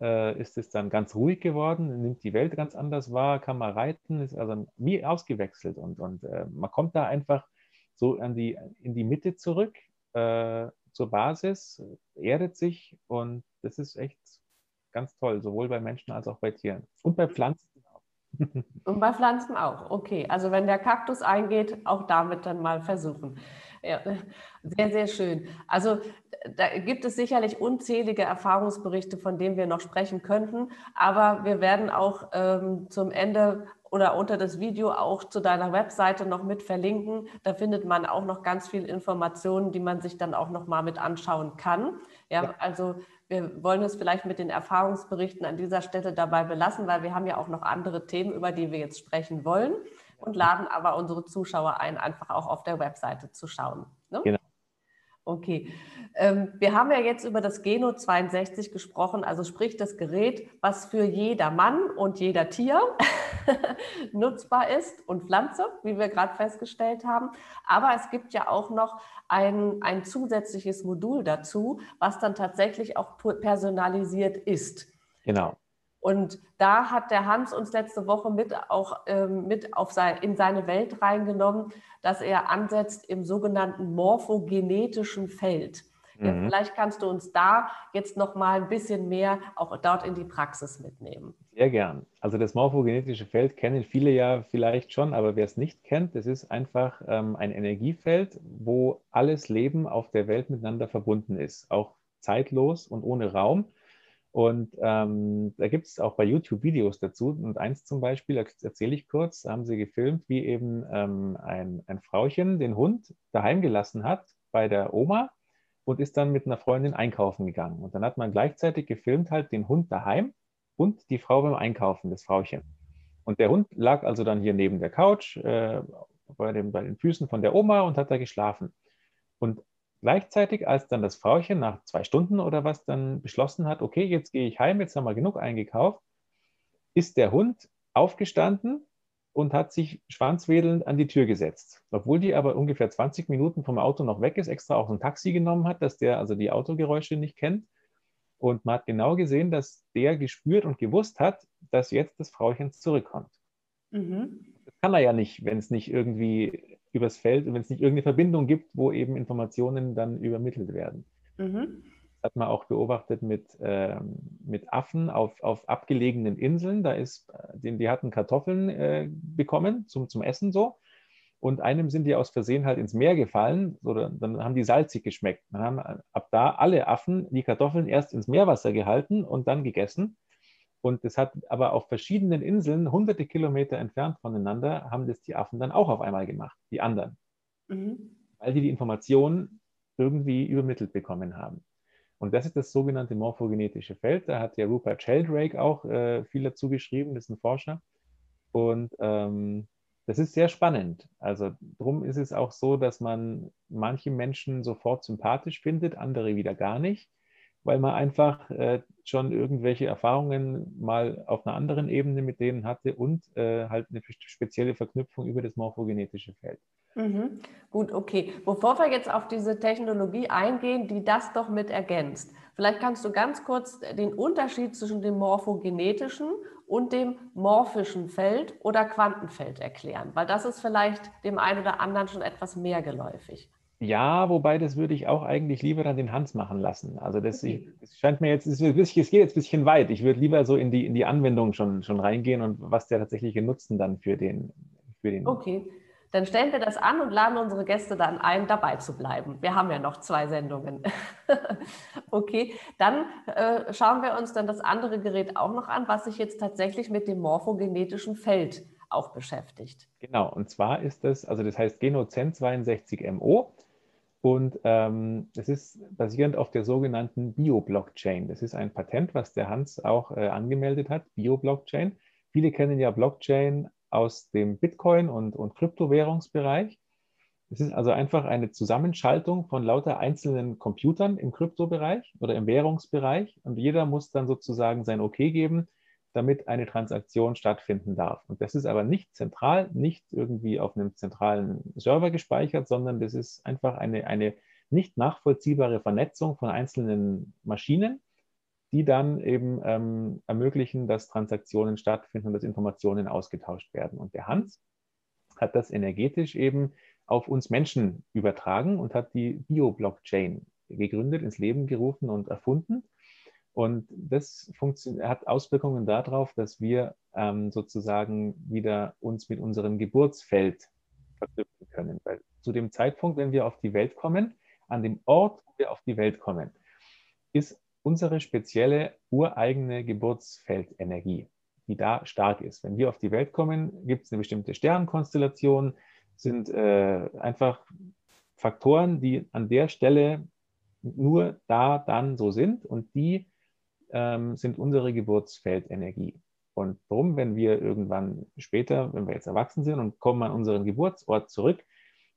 äh, ist es dann ganz ruhig geworden, nimmt die Welt ganz anders wahr, kann man reiten, ist also wie ausgewechselt und, und äh, man kommt da einfach so an die, in die Mitte zurück, äh, zur Basis, erdet sich und das ist echt ganz toll, sowohl bei Menschen als auch bei Tieren. Und bei Pflanzen auch. (laughs) Und bei Pflanzen auch, okay. Also wenn der Kaktus eingeht, auch damit dann mal versuchen. Ja, sehr, sehr schön. Also da gibt es sicherlich unzählige Erfahrungsberichte, von denen wir noch sprechen könnten, aber wir werden auch ähm, zum Ende oder unter das Video auch zu deiner Webseite noch mit verlinken. Da findet man auch noch ganz viel Informationen, die man sich dann auch noch mal mit anschauen kann. Ja, ja. also wir wollen es vielleicht mit den Erfahrungsberichten an dieser Stelle dabei belassen, weil wir haben ja auch noch andere Themen, über die wir jetzt sprechen wollen und laden aber unsere Zuschauer ein, einfach auch auf der Webseite zu schauen. Ne? Genau. Okay. Ähm, wir haben ja jetzt über das Geno 62 gesprochen, also sprich das Gerät, was für jeder Mann und jeder Tier (laughs) nutzbar ist und Pflanze, wie wir gerade festgestellt haben. Aber es gibt ja auch noch ein, ein zusätzliches Modul dazu, was dann tatsächlich auch personalisiert ist. Genau. Und da hat der Hans uns letzte Woche mit auch ähm, mit auf sein, in seine Welt reingenommen, dass er ansetzt im sogenannten morphogenetischen Feld. Ja, mhm. vielleicht kannst du uns da jetzt noch mal ein bisschen mehr auch dort in die Praxis mitnehmen. Sehr gern. Also das morphogenetische Feld kennen viele ja vielleicht schon, aber wer es nicht kennt, das ist einfach ähm, ein Energiefeld, wo alles Leben auf der Welt miteinander verbunden ist, auch zeitlos und ohne Raum. Und ähm, da gibt es auch bei YouTube Videos dazu. Und eins zum Beispiel, erzähle ich kurz, haben sie gefilmt, wie eben ähm, ein, ein Frauchen den Hund daheim gelassen hat bei der Oma und ist dann mit einer Freundin einkaufen gegangen. Und dann hat man gleichzeitig gefilmt halt den Hund daheim und die Frau beim Einkaufen, das Frauchen. Und der Hund lag also dann hier neben der Couch äh, bei, dem, bei den Füßen von der Oma und hat da geschlafen. Und Gleichzeitig, als dann das Frauchen nach zwei Stunden oder was dann beschlossen hat, okay, jetzt gehe ich heim, jetzt haben wir genug eingekauft, ist der Hund aufgestanden und hat sich schwanzwedelnd an die Tür gesetzt. Obwohl die aber ungefähr 20 Minuten vom Auto noch weg ist, extra auch ein Taxi genommen hat, dass der also die Autogeräusche nicht kennt. Und man hat genau gesehen, dass der gespürt und gewusst hat, dass jetzt das Frauchen zurückkommt. Mhm. Das kann er ja nicht, wenn es nicht irgendwie übers Feld, wenn es nicht irgendeine Verbindung gibt, wo eben Informationen dann übermittelt werden. Mhm. Das hat man auch beobachtet mit, äh, mit Affen auf, auf abgelegenen Inseln. Da ist, die, die hatten Kartoffeln äh, bekommen zum, zum Essen so. Und einem sind die aus Versehen halt ins Meer gefallen, oder dann haben die salzig geschmeckt. Dann haben ab da alle Affen die Kartoffeln erst ins Meerwasser gehalten und dann gegessen. Und das hat aber auf verschiedenen Inseln, hunderte Kilometer entfernt voneinander, haben das die Affen dann auch auf einmal gemacht, die anderen. Mhm. Weil die die Information irgendwie übermittelt bekommen haben. Und das ist das sogenannte morphogenetische Feld. Da hat der Rupert Sheldrake auch äh, viel dazu geschrieben, das ist ein Forscher. Und ähm, das ist sehr spannend. Also darum ist es auch so, dass man manche Menschen sofort sympathisch findet, andere wieder gar nicht weil man einfach äh, schon irgendwelche Erfahrungen mal auf einer anderen Ebene mit denen hatte und äh, halt eine spezielle Verknüpfung über das morphogenetische Feld. Mhm. Gut, okay. Bevor wir jetzt auf diese Technologie eingehen, die das doch mit ergänzt, vielleicht kannst du ganz kurz den Unterschied zwischen dem morphogenetischen und dem morphischen Feld oder Quantenfeld erklären, weil das ist vielleicht dem einen oder anderen schon etwas mehr geläufig. Ja, wobei das würde ich auch eigentlich lieber dann den Hans machen lassen. Also das, okay. das scheint mir jetzt, es geht jetzt ein bisschen weit. Ich würde lieber so in die, in die Anwendung schon, schon reingehen und was der tatsächliche Nutzen dann für den, für den. Okay, dann stellen wir das an und laden unsere Gäste dann ein, dabei zu bleiben. Wir haben ja noch zwei Sendungen. (laughs) okay, dann äh, schauen wir uns dann das andere Gerät auch noch an, was sich jetzt tatsächlich mit dem morphogenetischen Feld auch beschäftigt. Genau, und zwar ist das, also das heißt Genozen 62MO. Und ähm, es ist basierend auf der sogenannten Bio-Blockchain. Das ist ein Patent, was der Hans auch äh, angemeldet hat, Bio-Blockchain. Viele kennen ja Blockchain aus dem Bitcoin- und, und Kryptowährungsbereich. Es ist also einfach eine Zusammenschaltung von lauter einzelnen Computern im Kryptobereich oder im Währungsbereich. Und jeder muss dann sozusagen sein OK geben, damit eine Transaktion stattfinden darf. Und das ist aber nicht zentral, nicht irgendwie auf einem zentralen Server gespeichert, sondern das ist einfach eine, eine nicht nachvollziehbare Vernetzung von einzelnen Maschinen, die dann eben ähm, ermöglichen, dass Transaktionen stattfinden und dass Informationen ausgetauscht werden. Und der Hans hat das energetisch eben auf uns Menschen übertragen und hat die Bio-Blockchain gegründet, ins Leben gerufen und erfunden. Und das hat Auswirkungen darauf, dass wir ähm, sozusagen wieder uns mit unserem Geburtsfeld verknüpfen können. Weil zu dem Zeitpunkt, wenn wir auf die Welt kommen, an dem Ort, wo wir auf die Welt kommen, ist unsere spezielle ureigene Geburtsfeldenergie, die da stark ist. Wenn wir auf die Welt kommen, gibt es eine bestimmte Sternenkonstellation, sind äh, einfach Faktoren, die an der Stelle nur da dann so sind und die ähm, sind unsere Geburtsfeldenergie. Und darum, wenn wir irgendwann später, wenn wir jetzt erwachsen sind und kommen an unseren Geburtsort zurück,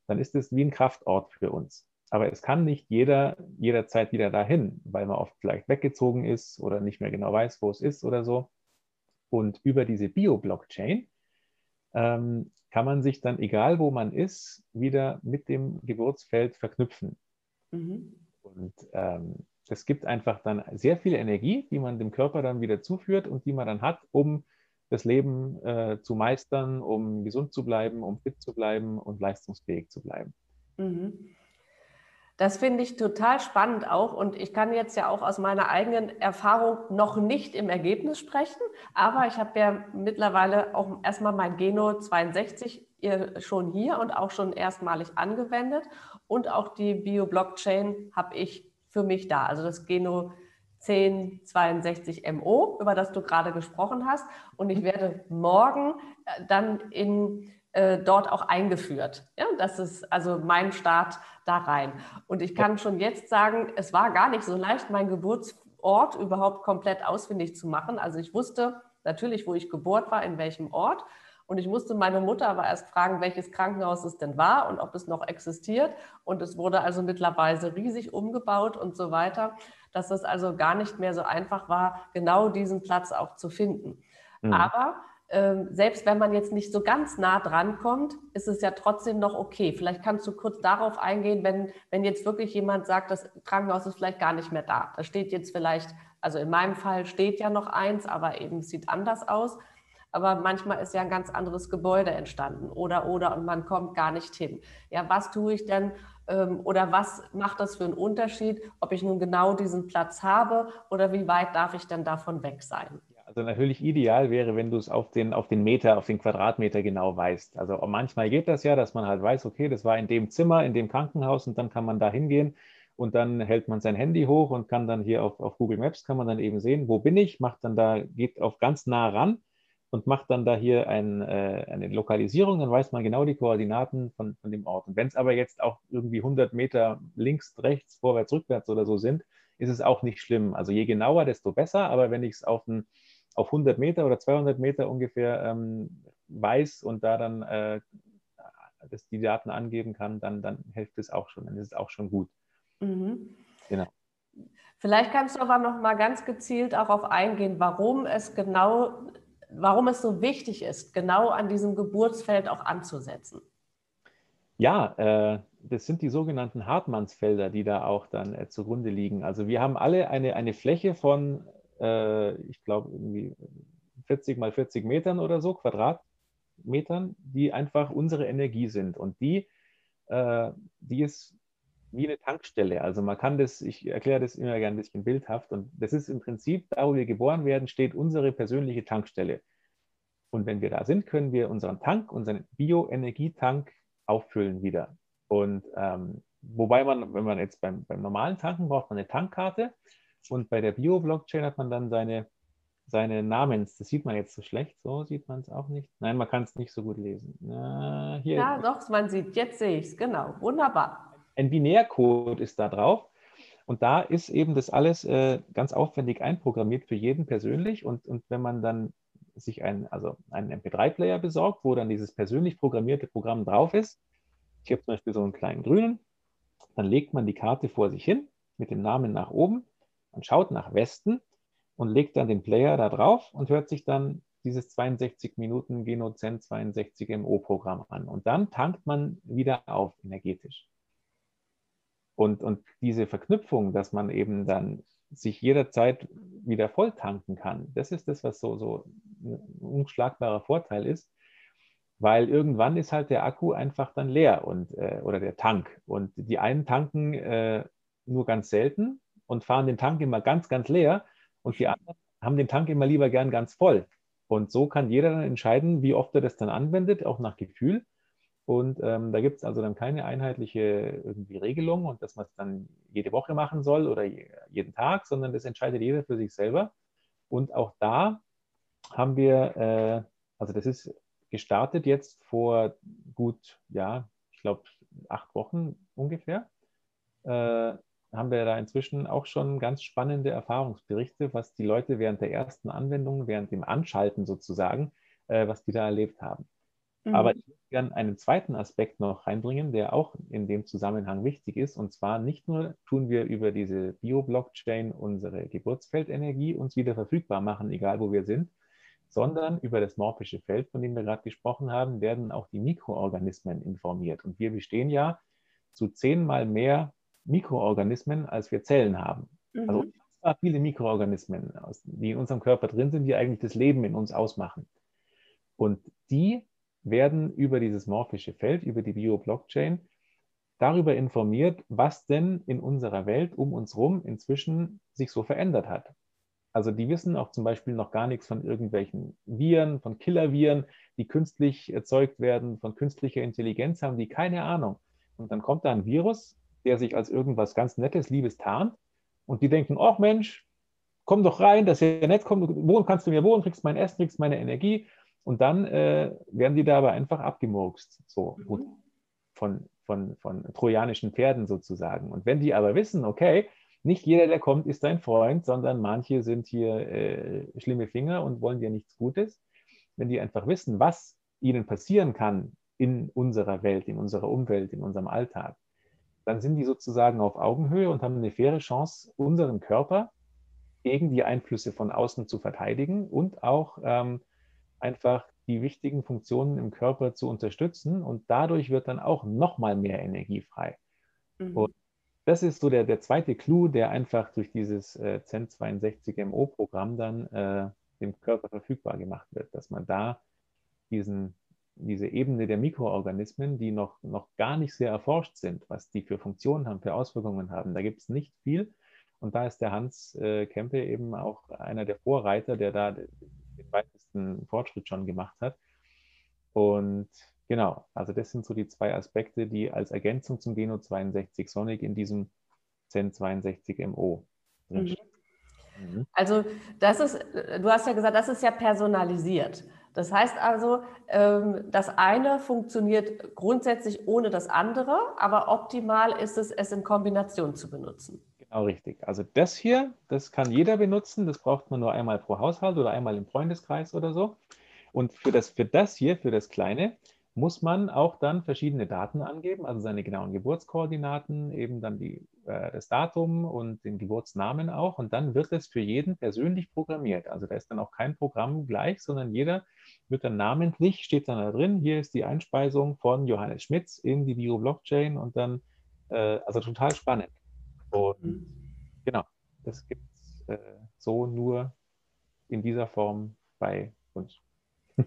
dann ist es wie ein Kraftort für uns. Aber es kann nicht jeder jederzeit wieder dahin, weil man oft vielleicht weggezogen ist oder nicht mehr genau weiß, wo es ist oder so. Und über diese Bio-Blockchain ähm, kann man sich dann, egal wo man ist, wieder mit dem Geburtsfeld verknüpfen. Mhm. Und ähm, das gibt einfach dann sehr viel Energie, die man dem Körper dann wieder zuführt und die man dann hat, um das Leben äh, zu meistern, um gesund zu bleiben, um fit zu bleiben und leistungsfähig zu bleiben. Mhm. Das finde ich total spannend auch. Und ich kann jetzt ja auch aus meiner eigenen Erfahrung noch nicht im Ergebnis sprechen, aber ich habe ja mittlerweile auch erstmal mein Geno 62 schon hier und auch schon erstmalig angewendet. Und auch die Bio-Blockchain habe ich für mich da. Also das Geno 1062 MO, über das du gerade gesprochen hast. Und ich werde morgen äh, dann in, äh, dort auch eingeführt. Ja, das ist also mein Start da rein. Und ich kann schon jetzt sagen, es war gar nicht so leicht, meinen Geburtsort überhaupt komplett ausfindig zu machen. Also ich wusste natürlich, wo ich geboren war, in welchem Ort. Und ich musste meine Mutter aber erst fragen, welches Krankenhaus es denn war und ob es noch existiert. Und es wurde also mittlerweile riesig umgebaut und so weiter, dass es also gar nicht mehr so einfach war, genau diesen Platz auch zu finden. Mhm. Aber ähm, selbst wenn man jetzt nicht so ganz nah dran kommt, ist es ja trotzdem noch okay. Vielleicht kannst du kurz darauf eingehen, wenn, wenn jetzt wirklich jemand sagt, das Krankenhaus ist vielleicht gar nicht mehr da. Da steht jetzt vielleicht, also in meinem Fall steht ja noch eins, aber eben sieht anders aus aber manchmal ist ja ein ganz anderes Gebäude entstanden oder oder und man kommt gar nicht hin. Ja, was tue ich denn ähm, oder was macht das für einen Unterschied, ob ich nun genau diesen Platz habe oder wie weit darf ich denn davon weg sein? Also natürlich ideal wäre, wenn du es auf den, auf den Meter, auf den Quadratmeter genau weißt. Also manchmal geht das ja, dass man halt weiß, okay, das war in dem Zimmer, in dem Krankenhaus und dann kann man da hingehen und dann hält man sein Handy hoch und kann dann hier auf, auf Google Maps kann man dann eben sehen, wo bin ich, macht dann da, geht auf ganz nah ran und macht dann da hier ein, äh, eine Lokalisierung, dann weiß man genau die Koordinaten von, von dem Ort. Und wenn es aber jetzt auch irgendwie 100 Meter links, rechts, vorwärts, rückwärts oder so sind, ist es auch nicht schlimm. Also je genauer, desto besser. Aber wenn ich es auf, auf 100 Meter oder 200 Meter ungefähr ähm, weiß und da dann äh, das, die Daten angeben kann, dann, dann hilft es auch schon. Dann ist es auch schon gut. Mhm. Genau. Vielleicht kannst du aber noch mal ganz gezielt darauf eingehen, warum es genau warum es so wichtig ist, genau an diesem Geburtsfeld auch anzusetzen. Ja, äh, das sind die sogenannten Hartmannsfelder, die da auch dann äh, zugrunde liegen. Also wir haben alle eine, eine Fläche von, äh, ich glaube, irgendwie 40 mal 40 Metern oder so, Quadratmetern, die einfach unsere Energie sind. Und die, äh, die ist wie eine Tankstelle. Also man kann das, ich erkläre das immer gerne ein bisschen bildhaft und das ist im Prinzip, da wo wir geboren werden, steht unsere persönliche Tankstelle. Und wenn wir da sind, können wir unseren Tank, unseren Bioenergietank auffüllen wieder. Und ähm, wobei man, wenn man jetzt beim, beim normalen Tanken braucht man eine Tankkarte und bei der Bio-Blockchain hat man dann seine, seine Namens, das sieht man jetzt so schlecht, so sieht man es auch nicht. Nein, man kann es nicht so gut lesen. Na, hier. Ja, doch, man sieht, jetzt sehe ich es, genau, wunderbar ein Binärcode ist da drauf. Und da ist eben das alles äh, ganz aufwendig einprogrammiert für jeden persönlich. Und, und wenn man dann sich ein, also einen MP3-Player besorgt, wo dann dieses persönlich programmierte Programm drauf ist, ich habe zum Beispiel so einen kleinen grünen, dann legt man die Karte vor sich hin mit dem Namen nach oben, man schaut nach Westen und legt dann den Player da drauf und hört sich dann dieses 62 Minuten Genozen 62 MO Programm an. Und dann tankt man wieder auf energetisch. Und, und diese Verknüpfung, dass man eben dann sich jederzeit wieder voll tanken kann, das ist das, was so, so ein unschlagbarer Vorteil ist, weil irgendwann ist halt der Akku einfach dann leer und, äh, oder der Tank. Und die einen tanken äh, nur ganz selten und fahren den Tank immer ganz, ganz leer und die anderen haben den Tank immer lieber gern ganz voll. Und so kann jeder dann entscheiden, wie oft er das dann anwendet, auch nach Gefühl. Und ähm, da gibt es also dann keine einheitliche irgendwie Regelung und dass man es dann jede Woche machen soll oder jeden Tag, sondern das entscheidet jeder für sich selber. Und auch da haben wir, äh, also das ist gestartet jetzt vor gut, ja, ich glaube, acht Wochen ungefähr. Äh, haben wir da inzwischen auch schon ganz spannende Erfahrungsberichte, was die Leute während der ersten Anwendung, während dem Anschalten sozusagen, äh, was die da erlebt haben. Mhm. Aber ich gerne einen zweiten Aspekt noch reinbringen, der auch in dem Zusammenhang wichtig ist. Und zwar nicht nur tun wir über diese Bio-Blockchain unsere Geburtsfeldenergie uns wieder verfügbar machen, egal wo wir sind, sondern über das morphische Feld, von dem wir gerade gesprochen haben, werden auch die Mikroorganismen informiert. Und wir bestehen ja zu zehnmal mehr Mikroorganismen, als wir Zellen haben. Also mhm. Also viele Mikroorganismen, die in unserem Körper drin sind, die eigentlich das Leben in uns ausmachen. Und die werden über dieses morphische Feld, über die Bio-Blockchain, darüber informiert, was denn in unserer Welt um uns herum inzwischen sich so verändert hat. Also die wissen auch zum Beispiel noch gar nichts von irgendwelchen Viren, von Killerviren, die künstlich erzeugt werden, von künstlicher Intelligenz haben die keine Ahnung. Und dann kommt da ein Virus, der sich als irgendwas ganz Nettes, Liebes tarnt und die denken, ach Mensch, komm doch rein, das ist ja nett, komm, wohnen kannst du mir wohnen, kriegst mein Essen, kriegst meine Energie und dann äh, werden die da aber einfach abgemurkst, so mhm. von, von, von trojanischen Pferden sozusagen. Und wenn die aber wissen, okay, nicht jeder, der kommt, ist dein Freund, sondern manche sind hier äh, schlimme Finger und wollen dir nichts Gutes. Wenn die einfach wissen, was ihnen passieren kann in unserer Welt, in unserer Umwelt, in unserem Alltag, dann sind die sozusagen auf Augenhöhe und haben eine faire Chance, unseren Körper gegen die Einflüsse von außen zu verteidigen und auch ähm, einfach die wichtigen Funktionen im Körper zu unterstützen. Und dadurch wird dann auch nochmal mehr Energie frei. Mhm. Und das ist so der, der zweite Clou, der einfach durch dieses äh, ZEN62MO-Programm dann äh, dem Körper verfügbar gemacht wird, dass man da diesen, diese Ebene der Mikroorganismen, die noch, noch gar nicht sehr erforscht sind, was die für Funktionen haben, für Auswirkungen haben, da gibt es nicht viel. Und da ist der Hans äh, Kempe eben auch einer der Vorreiter, der da den weitesten Fortschritt schon gemacht hat. Und Genau, also das sind so die zwei Aspekte, die als Ergänzung zum Geno 62 Sonic in diesem Zen 62 MO drinstehen. Mhm. mhm. Also das ist, du hast ja gesagt, das ist ja personalisiert. Das heißt also, ähm, das eine funktioniert grundsätzlich ohne das andere, aber optimal ist es, es in Kombination zu benutzen. Genau richtig. Also das hier, das kann jeder benutzen. Das braucht man nur einmal pro Haushalt oder einmal im Freundeskreis oder so. Und für das, für das hier, für das kleine, muss man auch dann verschiedene Daten angeben, also seine genauen Geburtskoordinaten, eben dann die, äh, das Datum und den Geburtsnamen auch. Und dann wird es für jeden persönlich programmiert. Also da ist dann auch kein Programm gleich, sondern jeder wird dann namentlich, steht dann da drin, hier ist die Einspeisung von Johannes Schmitz in die Bio-Blockchain und dann, äh, also total spannend. Und mhm. genau, das gibt es äh, so nur in dieser Form bei uns. (laughs)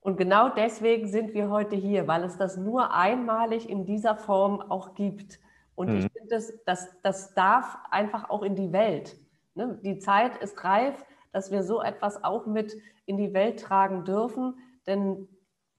Und genau deswegen sind wir heute hier, weil es das nur einmalig in dieser Form auch gibt. Und mhm. ich finde, das, das, das darf einfach auch in die Welt. Ne? Die Zeit ist reif, dass wir so etwas auch mit in die Welt tragen dürfen. Denn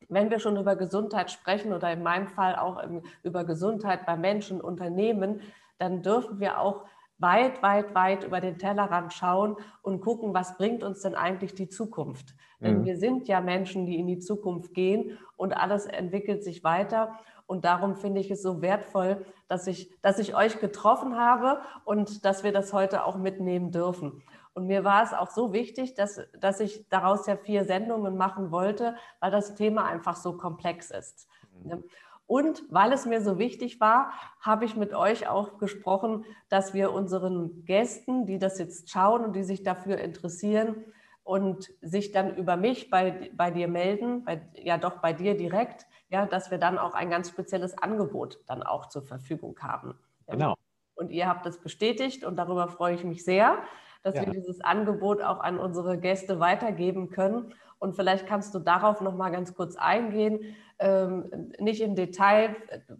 wenn wir schon über Gesundheit sprechen oder in meinem Fall auch über Gesundheit bei Menschen, Unternehmen, dann dürfen wir auch weit, weit, weit über den Tellerrand schauen und gucken, was bringt uns denn eigentlich die Zukunft. Denn mhm. wir sind ja Menschen, die in die Zukunft gehen und alles entwickelt sich weiter. Und darum finde ich es so wertvoll, dass ich, dass ich euch getroffen habe und dass wir das heute auch mitnehmen dürfen. Und mir war es auch so wichtig, dass, dass ich daraus ja vier Sendungen machen wollte, weil das Thema einfach so komplex ist. Mhm. Und weil es mir so wichtig war, habe ich mit euch auch gesprochen, dass wir unseren Gästen, die das jetzt schauen und die sich dafür interessieren und sich dann über mich bei, bei dir melden, bei, ja doch bei dir direkt, ja, dass wir dann auch ein ganz spezielles Angebot dann auch zur Verfügung haben. Genau. Und ihr habt das bestätigt und darüber freue ich mich sehr, dass ja. wir dieses Angebot auch an unsere Gäste weitergeben können. Und vielleicht kannst du darauf noch mal ganz kurz eingehen, ähm, nicht im Detail,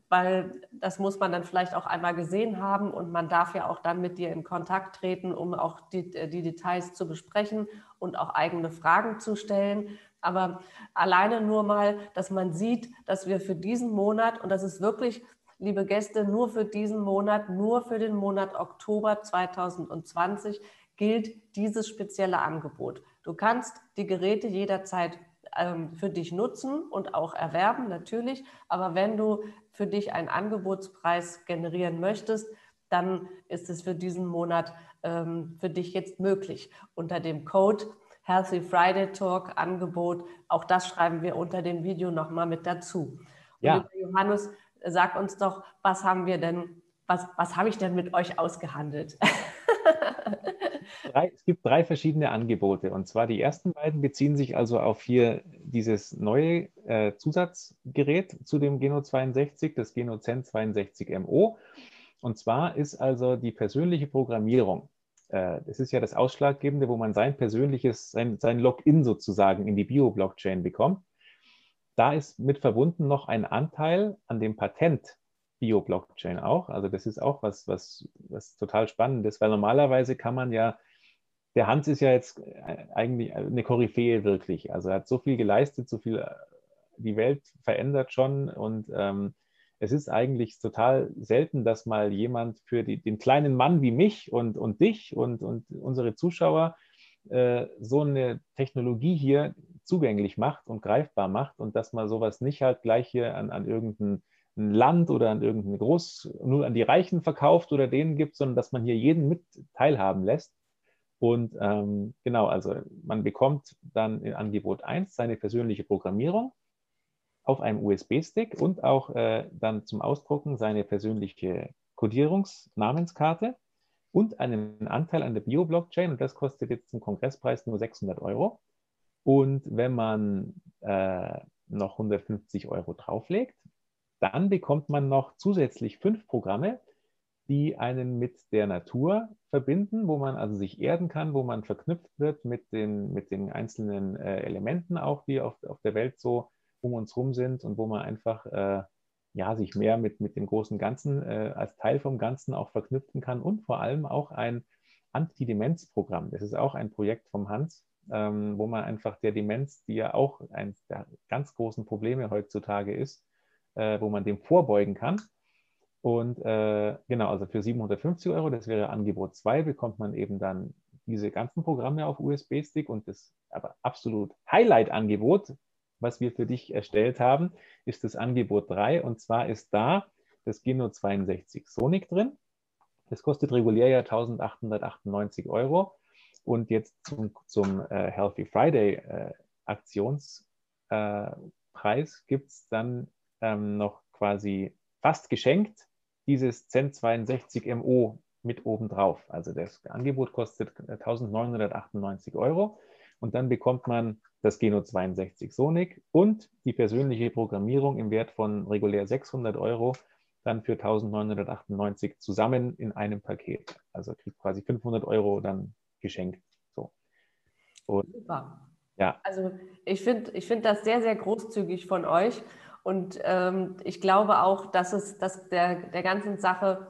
weil das muss man dann vielleicht auch einmal gesehen haben und man darf ja auch dann mit dir in Kontakt treten, um auch die, die Details zu besprechen und auch eigene Fragen zu stellen. Aber alleine nur mal, dass man sieht, dass wir für diesen Monat, und das ist wirklich, liebe Gäste, nur für diesen Monat, nur für den Monat Oktober 2020 gilt dieses spezielle Angebot. Du kannst die Geräte jederzeit ähm, für dich nutzen und auch erwerben, natürlich. Aber wenn du für dich einen Angebotspreis generieren möchtest, dann ist es für diesen Monat ähm, für dich jetzt möglich. Unter dem Code Healthy Friday Talk Angebot, auch das schreiben wir unter dem Video nochmal mit dazu. Ja. Johannes, sag uns doch, was haben wir denn, was, was habe ich denn mit euch ausgehandelt? (laughs) drei, es gibt drei verschiedene Angebote. Und zwar die ersten beiden beziehen sich also auf hier dieses neue äh, Zusatzgerät zu dem Geno 62, das Geno Zen 62 MO. Und zwar ist also die persönliche Programmierung. Äh, das ist ja das Ausschlaggebende, wo man sein persönliches, sein, sein Login sozusagen in die Bio-Blockchain bekommt. Da ist mit verbunden noch ein Anteil an dem Patent Bio-Blockchain auch. Also das ist auch was, was, was total spannend ist, weil normalerweise kann man ja der Hans ist ja jetzt äh, eigentlich eine Koryphäe wirklich. Also er hat so viel geleistet, so viel, äh, die Welt verändert schon und ähm, es ist eigentlich total selten, dass mal jemand für die, den kleinen Mann wie mich und, und dich und, und unsere Zuschauer äh, so eine Technologie hier zugänglich macht und greifbar macht und dass man sowas nicht halt gleich hier an, an irgendein Land oder an irgendein Groß, nur an die Reichen verkauft oder denen gibt, sondern dass man hier jeden mit teilhaben lässt. Und ähm, genau, also man bekommt dann in Angebot 1 seine persönliche Programmierung auf einem USB-Stick und auch äh, dann zum Ausdrucken seine persönliche Codierungsnamenskarte und einen Anteil an der Bio-Blockchain. Und das kostet jetzt zum Kongresspreis nur 600 Euro. Und wenn man äh, noch 150 Euro drauflegt, dann bekommt man noch zusätzlich fünf Programme, die einen mit der Natur verbinden, wo man also sich erden kann, wo man verknüpft wird mit den, mit den einzelnen äh, Elementen auch, die auf, auf der Welt so um uns herum sind und wo man einfach äh, ja, sich mehr mit, mit dem großen Ganzen äh, als Teil vom Ganzen auch verknüpfen kann und vor allem auch ein Antidemenzprogramm. Das ist auch ein Projekt vom Hans, ähm, wo man einfach der Demenz, die ja auch eines der ganz großen Probleme heutzutage ist, äh, wo man dem vorbeugen kann und äh, genau, also für 750 Euro, das wäre Angebot 2, bekommt man eben dann diese ganzen Programme auf USB-Stick und das aber absolut Highlight-Angebot, was wir für dich erstellt haben, ist das Angebot 3 und zwar ist da das Geno 62 Sonic drin. Das kostet regulär ja 1898 Euro. Und jetzt zum, zum äh, Healthy Friday äh, Aktionspreis äh, gibt es dann ähm, noch quasi fast geschenkt dieses Zen 62 MO mit obendrauf. Also das Angebot kostet 1998 Euro und dann bekommt man das Geno 62 Sonic und die persönliche Programmierung im Wert von regulär 600 Euro dann für 1998 zusammen in einem Paket. Also kriegt quasi 500 Euro dann geschenkt. So. Und, Super. Ja. Also ich finde ich find das sehr, sehr großzügig von euch. Und ähm, ich glaube auch, dass es dass der, der ganzen Sache,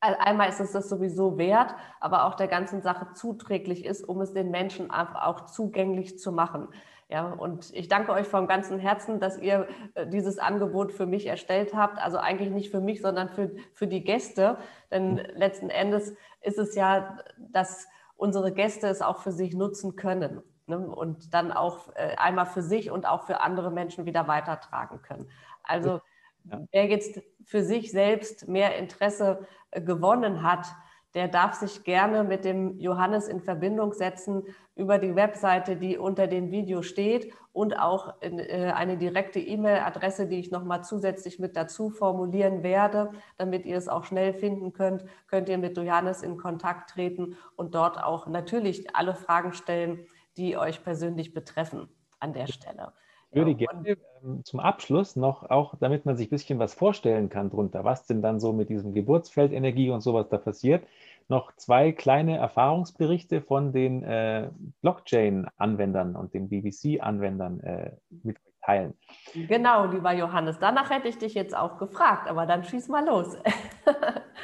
einmal ist es das sowieso wert, aber auch der ganzen Sache zuträglich ist, um es den Menschen auch zugänglich zu machen. Ja, und ich danke euch vom ganzen Herzen, dass ihr äh, dieses Angebot für mich erstellt habt. Also eigentlich nicht für mich, sondern für, für die Gäste. Denn letzten Endes ist es ja, dass unsere Gäste es auch für sich nutzen können ne? und dann auch äh, einmal für sich und auch für andere Menschen wieder weitertragen können. Also ja. wer jetzt für sich selbst mehr Interesse äh, gewonnen hat, der darf sich gerne mit dem Johannes in Verbindung setzen über die Webseite, die unter dem Video steht und auch in, äh, eine direkte E-Mail-Adresse, die ich nochmal zusätzlich mit dazu formulieren werde, damit ihr es auch schnell finden könnt, könnt ihr mit Johannes in Kontakt treten und dort auch natürlich alle Fragen stellen, die euch persönlich betreffen an der Stelle. Ich würde gerne ähm, zum Abschluss noch, auch damit man sich ein bisschen was vorstellen kann drunter, was denn dann so mit diesem Geburtsfeldenergie und sowas da passiert, noch zwei kleine Erfahrungsberichte von den äh, Blockchain-Anwendern und den BBC-Anwendern äh, mit euch teilen. Genau, lieber Johannes. Danach hätte ich dich jetzt auch gefragt, aber dann schieß mal los.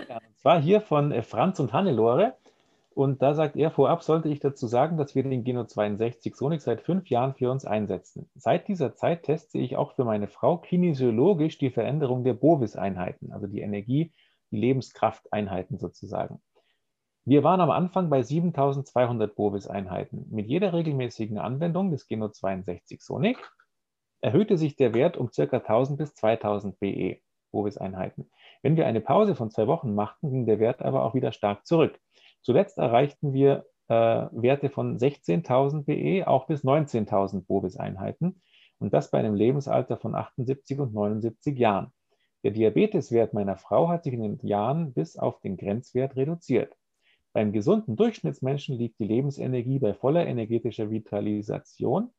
ja, und zwar hier von äh, Franz und Hannelore. Und da sagt er, vorab sollte ich dazu sagen, dass wir den Geno 62 Sonic seit fünf Jahren für uns einsetzen. Seit dieser Zeit teste ich auch für meine Frau kinesiologisch die Veränderung der Bovis-Einheiten, also die Energie, die Lebenskrafteinheiten sozusagen. Wir waren am Anfang bei 7200 Bovis-Einheiten. Mit jeder regelmäßigen Anwendung des Geno 62 Sonic erhöhte sich der Wert um ca. 1000 bis 2000 BE, Bovis-Einheiten. Wenn wir eine Pause von zwei Wochen machten, ging der Wert aber auch wieder stark zurück. Zuletzt erreichten wir äh, Werte von 16.000 BE auch bis 19.000 Bovis-Einheiten und das bei einem Lebensalter von 78 und 79 Jahren. Der Diabeteswert meiner Frau hat sich in den Jahren bis auf den Grenzwert reduziert. Beim gesunden Durchschnittsmenschen liegt die Lebensenergie bei voller energetischer Vitalisation,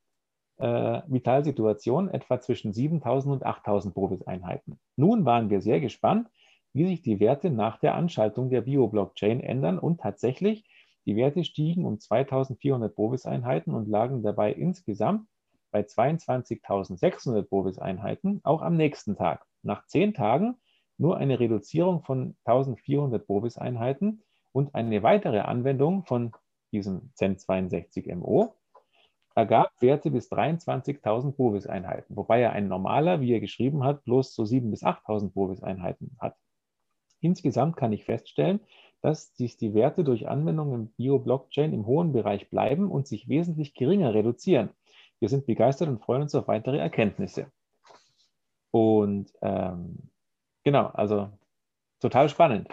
äh, Vitalsituation etwa zwischen 7000 und 8000 Bovis-Einheiten. Nun waren wir sehr gespannt, wie sich die Werte nach der Anschaltung der Bio-Blockchain ändern und tatsächlich, die Werte stiegen um 2400 Bovis-Einheiten und lagen dabei insgesamt bei 22.600 Bovis-Einheiten, auch am nächsten Tag. Nach zehn Tagen nur eine Reduzierung von 1400 Bovis-Einheiten und eine weitere Anwendung von diesem ZEN62MO ergab Werte bis 23.000 Bovis-Einheiten, wobei er ein normaler, wie er geschrieben hat, bloß so 7.000 bis 8.000 Bovis-Einheiten hat. Insgesamt kann ich feststellen, dass sich die Werte durch Anwendung im Bio-Blockchain im hohen Bereich bleiben und sich wesentlich geringer reduzieren. Wir sind begeistert und freuen uns auf weitere Erkenntnisse. Und ähm, genau, also total spannend.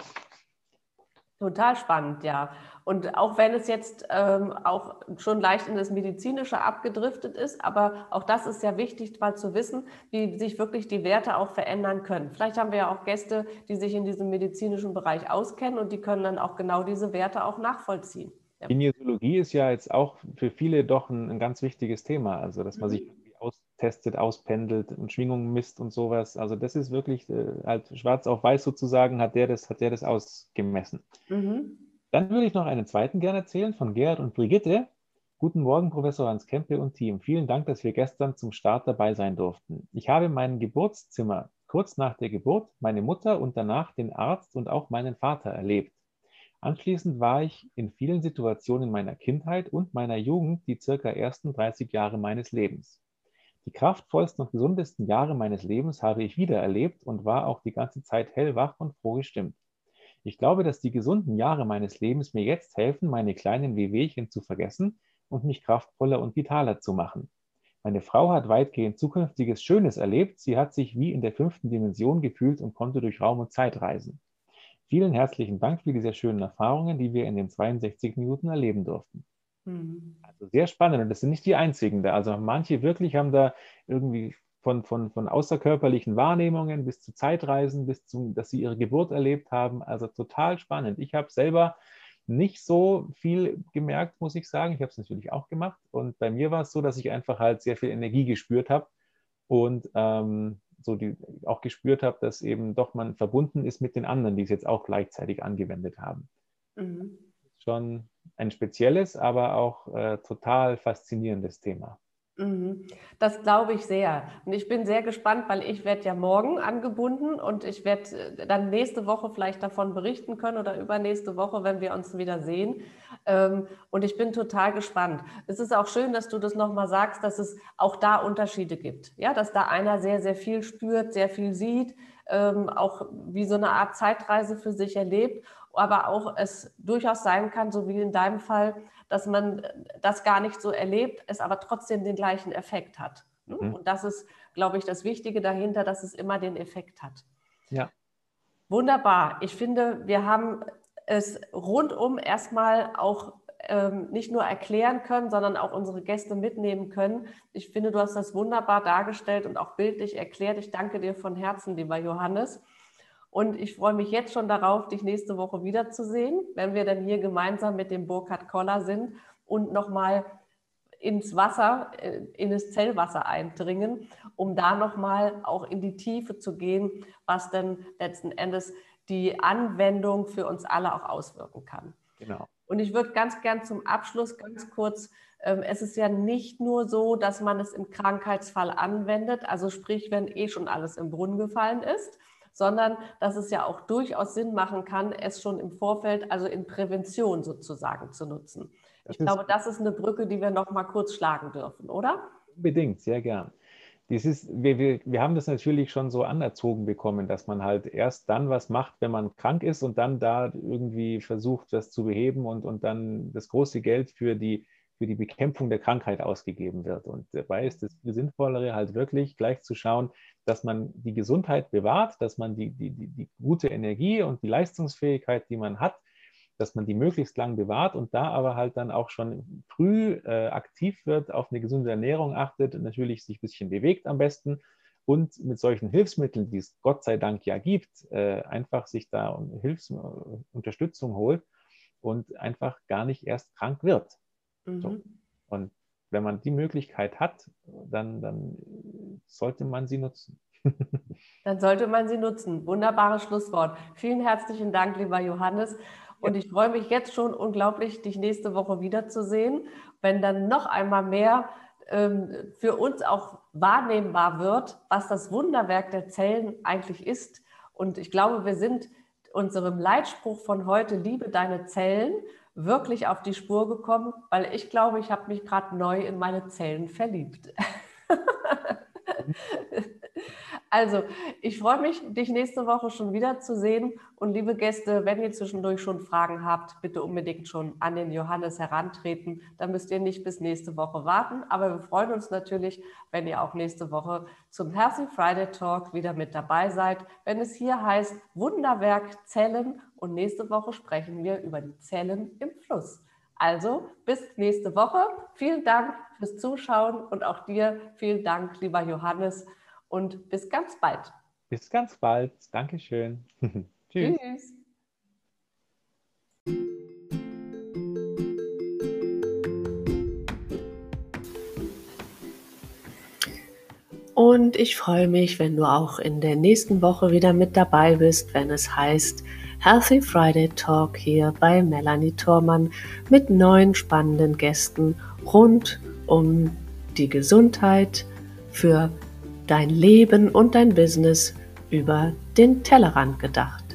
Total spannend, ja. Und auch wenn es jetzt ähm, auch schon leicht in das Medizinische abgedriftet ist, aber auch das ist ja wichtig, mal zu wissen, wie sich wirklich die Werte auch verändern können. Vielleicht haben wir ja auch Gäste, die sich in diesem medizinischen Bereich auskennen und die können dann auch genau diese Werte auch nachvollziehen. Ja. Kinesiologie ist ja jetzt auch für viele doch ein, ein ganz wichtiges Thema, also dass man mhm. sich austestet, auspendelt und Schwingungen misst und sowas. Also das ist wirklich äh, halt schwarz auf weiß sozusagen, hat der das, hat der das ausgemessen. Mhm. Dann würde ich noch einen zweiten gerne erzählen von Gerhard und Brigitte. Guten Morgen, Professor Hans Kempe und Team. Vielen Dank, dass wir gestern zum Start dabei sein durften. Ich habe mein Geburtszimmer kurz nach der Geburt, meine Mutter und danach den Arzt und auch meinen Vater erlebt. Anschließend war ich in vielen Situationen meiner Kindheit und meiner Jugend die circa ersten 30 Jahre meines Lebens. Die kraftvollsten und gesundesten Jahre meines Lebens habe ich wiedererlebt und war auch die ganze Zeit hellwach und froh gestimmt. Ich glaube, dass die gesunden Jahre meines Lebens mir jetzt helfen, meine kleinen Wehwehchen zu vergessen und mich kraftvoller und vitaler zu machen. Meine Frau hat weitgehend zukünftiges Schönes erlebt. Sie hat sich wie in der fünften Dimension gefühlt und konnte durch Raum und Zeit reisen. Vielen herzlichen Dank für diese schönen Erfahrungen, die wir in den 62 Minuten erleben durften. Mhm. Also sehr spannend und das sind nicht die einzigen da. Also manche wirklich haben da irgendwie von, von, von außerkörperlichen Wahrnehmungen bis zu Zeitreisen, bis zu, dass sie ihre Geburt erlebt haben. Also total spannend. Ich habe selber nicht so viel gemerkt, muss ich sagen. Ich habe es natürlich auch gemacht. Und bei mir war es so, dass ich einfach halt sehr viel Energie gespürt habe und ähm, so die, auch gespürt habe, dass eben doch man verbunden ist mit den anderen, die es jetzt auch gleichzeitig angewendet haben. Mhm. Schon ein spezielles, aber auch äh, total faszinierendes Thema. Mhm. Das glaube ich sehr. Und ich bin sehr gespannt, weil ich werde ja morgen angebunden und ich werde äh, dann nächste Woche vielleicht davon berichten können oder übernächste Woche, wenn wir uns wieder sehen. Ähm, und ich bin total gespannt. Es ist auch schön, dass du das nochmal sagst, dass es auch da Unterschiede gibt. Ja, dass da einer sehr, sehr viel spürt, sehr viel sieht, ähm, auch wie so eine Art Zeitreise für sich erlebt aber auch es durchaus sein kann, so wie in deinem Fall, dass man das gar nicht so erlebt, es aber trotzdem den gleichen Effekt hat. Ne? Mhm. Und das ist, glaube ich, das Wichtige dahinter, dass es immer den Effekt hat. Ja. Wunderbar. Ich finde, wir haben es rundum erstmal auch ähm, nicht nur erklären können, sondern auch unsere Gäste mitnehmen können. Ich finde, du hast das wunderbar dargestellt und auch bildlich erklärt. Ich danke dir von Herzen, lieber Johannes. Und ich freue mich jetzt schon darauf, dich nächste Woche wiederzusehen, wenn wir dann hier gemeinsam mit dem Burkhard Koller sind und nochmal ins Wasser, äh, in das Zellwasser eindringen, um da nochmal auch in die Tiefe zu gehen, was denn letzten Endes die Anwendung für uns alle auch auswirken kann. Genau. Und ich würde ganz gern zum Abschluss ganz kurz, ähm, es ist ja nicht nur so, dass man es im Krankheitsfall anwendet, also sprich, wenn eh schon alles im Brunnen gefallen ist, sondern dass es ja auch durchaus Sinn machen kann, es schon im Vorfeld, also in Prävention sozusagen zu nutzen. Das ich glaube, das ist eine Brücke, die wir noch mal kurz schlagen dürfen, oder? Unbedingt, sehr gern. Dieses, wir, wir, wir haben das natürlich schon so anerzogen bekommen, dass man halt erst dann was macht, wenn man krank ist und dann da irgendwie versucht, das zu beheben und, und dann das große Geld für die, für die Bekämpfung der Krankheit ausgegeben wird. Und dabei ist es Sinnvollere halt wirklich gleich zu schauen, dass man die Gesundheit bewahrt, dass man die, die, die, die gute Energie und die Leistungsfähigkeit, die man hat, dass man die möglichst lang bewahrt und da aber halt dann auch schon früh äh, aktiv wird, auf eine gesunde Ernährung achtet, und natürlich sich ein bisschen bewegt am besten und mit solchen Hilfsmitteln, die es Gott sei Dank ja gibt, äh, einfach sich da Hilfs Unterstützung holt und einfach gar nicht erst krank wird. Mhm. So. Und wenn man die Möglichkeit hat, dann, dann sollte man sie nutzen. (laughs) dann sollte man sie nutzen. Wunderbares Schlusswort. Vielen herzlichen Dank, lieber Johannes. Und ich freue mich jetzt schon unglaublich, dich nächste Woche wiederzusehen, wenn dann noch einmal mehr ähm, für uns auch wahrnehmbar wird, was das Wunderwerk der Zellen eigentlich ist. Und ich glaube, wir sind unserem Leitspruch von heute, liebe deine Zellen, wirklich auf die Spur gekommen, weil ich glaube, ich habe mich gerade neu in meine Zellen verliebt. (laughs) Also, ich freue mich, dich nächste Woche schon wieder zu sehen. Und liebe Gäste, wenn ihr zwischendurch schon Fragen habt, bitte unbedingt schon an den Johannes herantreten. Da müsst ihr nicht bis nächste Woche warten. Aber wir freuen uns natürlich, wenn ihr auch nächste Woche zum Healthy Friday Talk wieder mit dabei seid, wenn es hier heißt Wunderwerk Zellen. Und nächste Woche sprechen wir über die Zellen im Fluss. Also bis nächste Woche. Vielen Dank fürs Zuschauen und auch dir vielen Dank, lieber Johannes und bis ganz bald. Bis ganz bald. Dankeschön. (laughs) Tschüss. Tschüss. Und ich freue mich, wenn du auch in der nächsten Woche wieder mit dabei bist, wenn es heißt Healthy Friday Talk hier bei Melanie Thormann mit neuen spannenden Gästen rund um die Gesundheit für dein Leben und dein Business über den Tellerrand gedacht.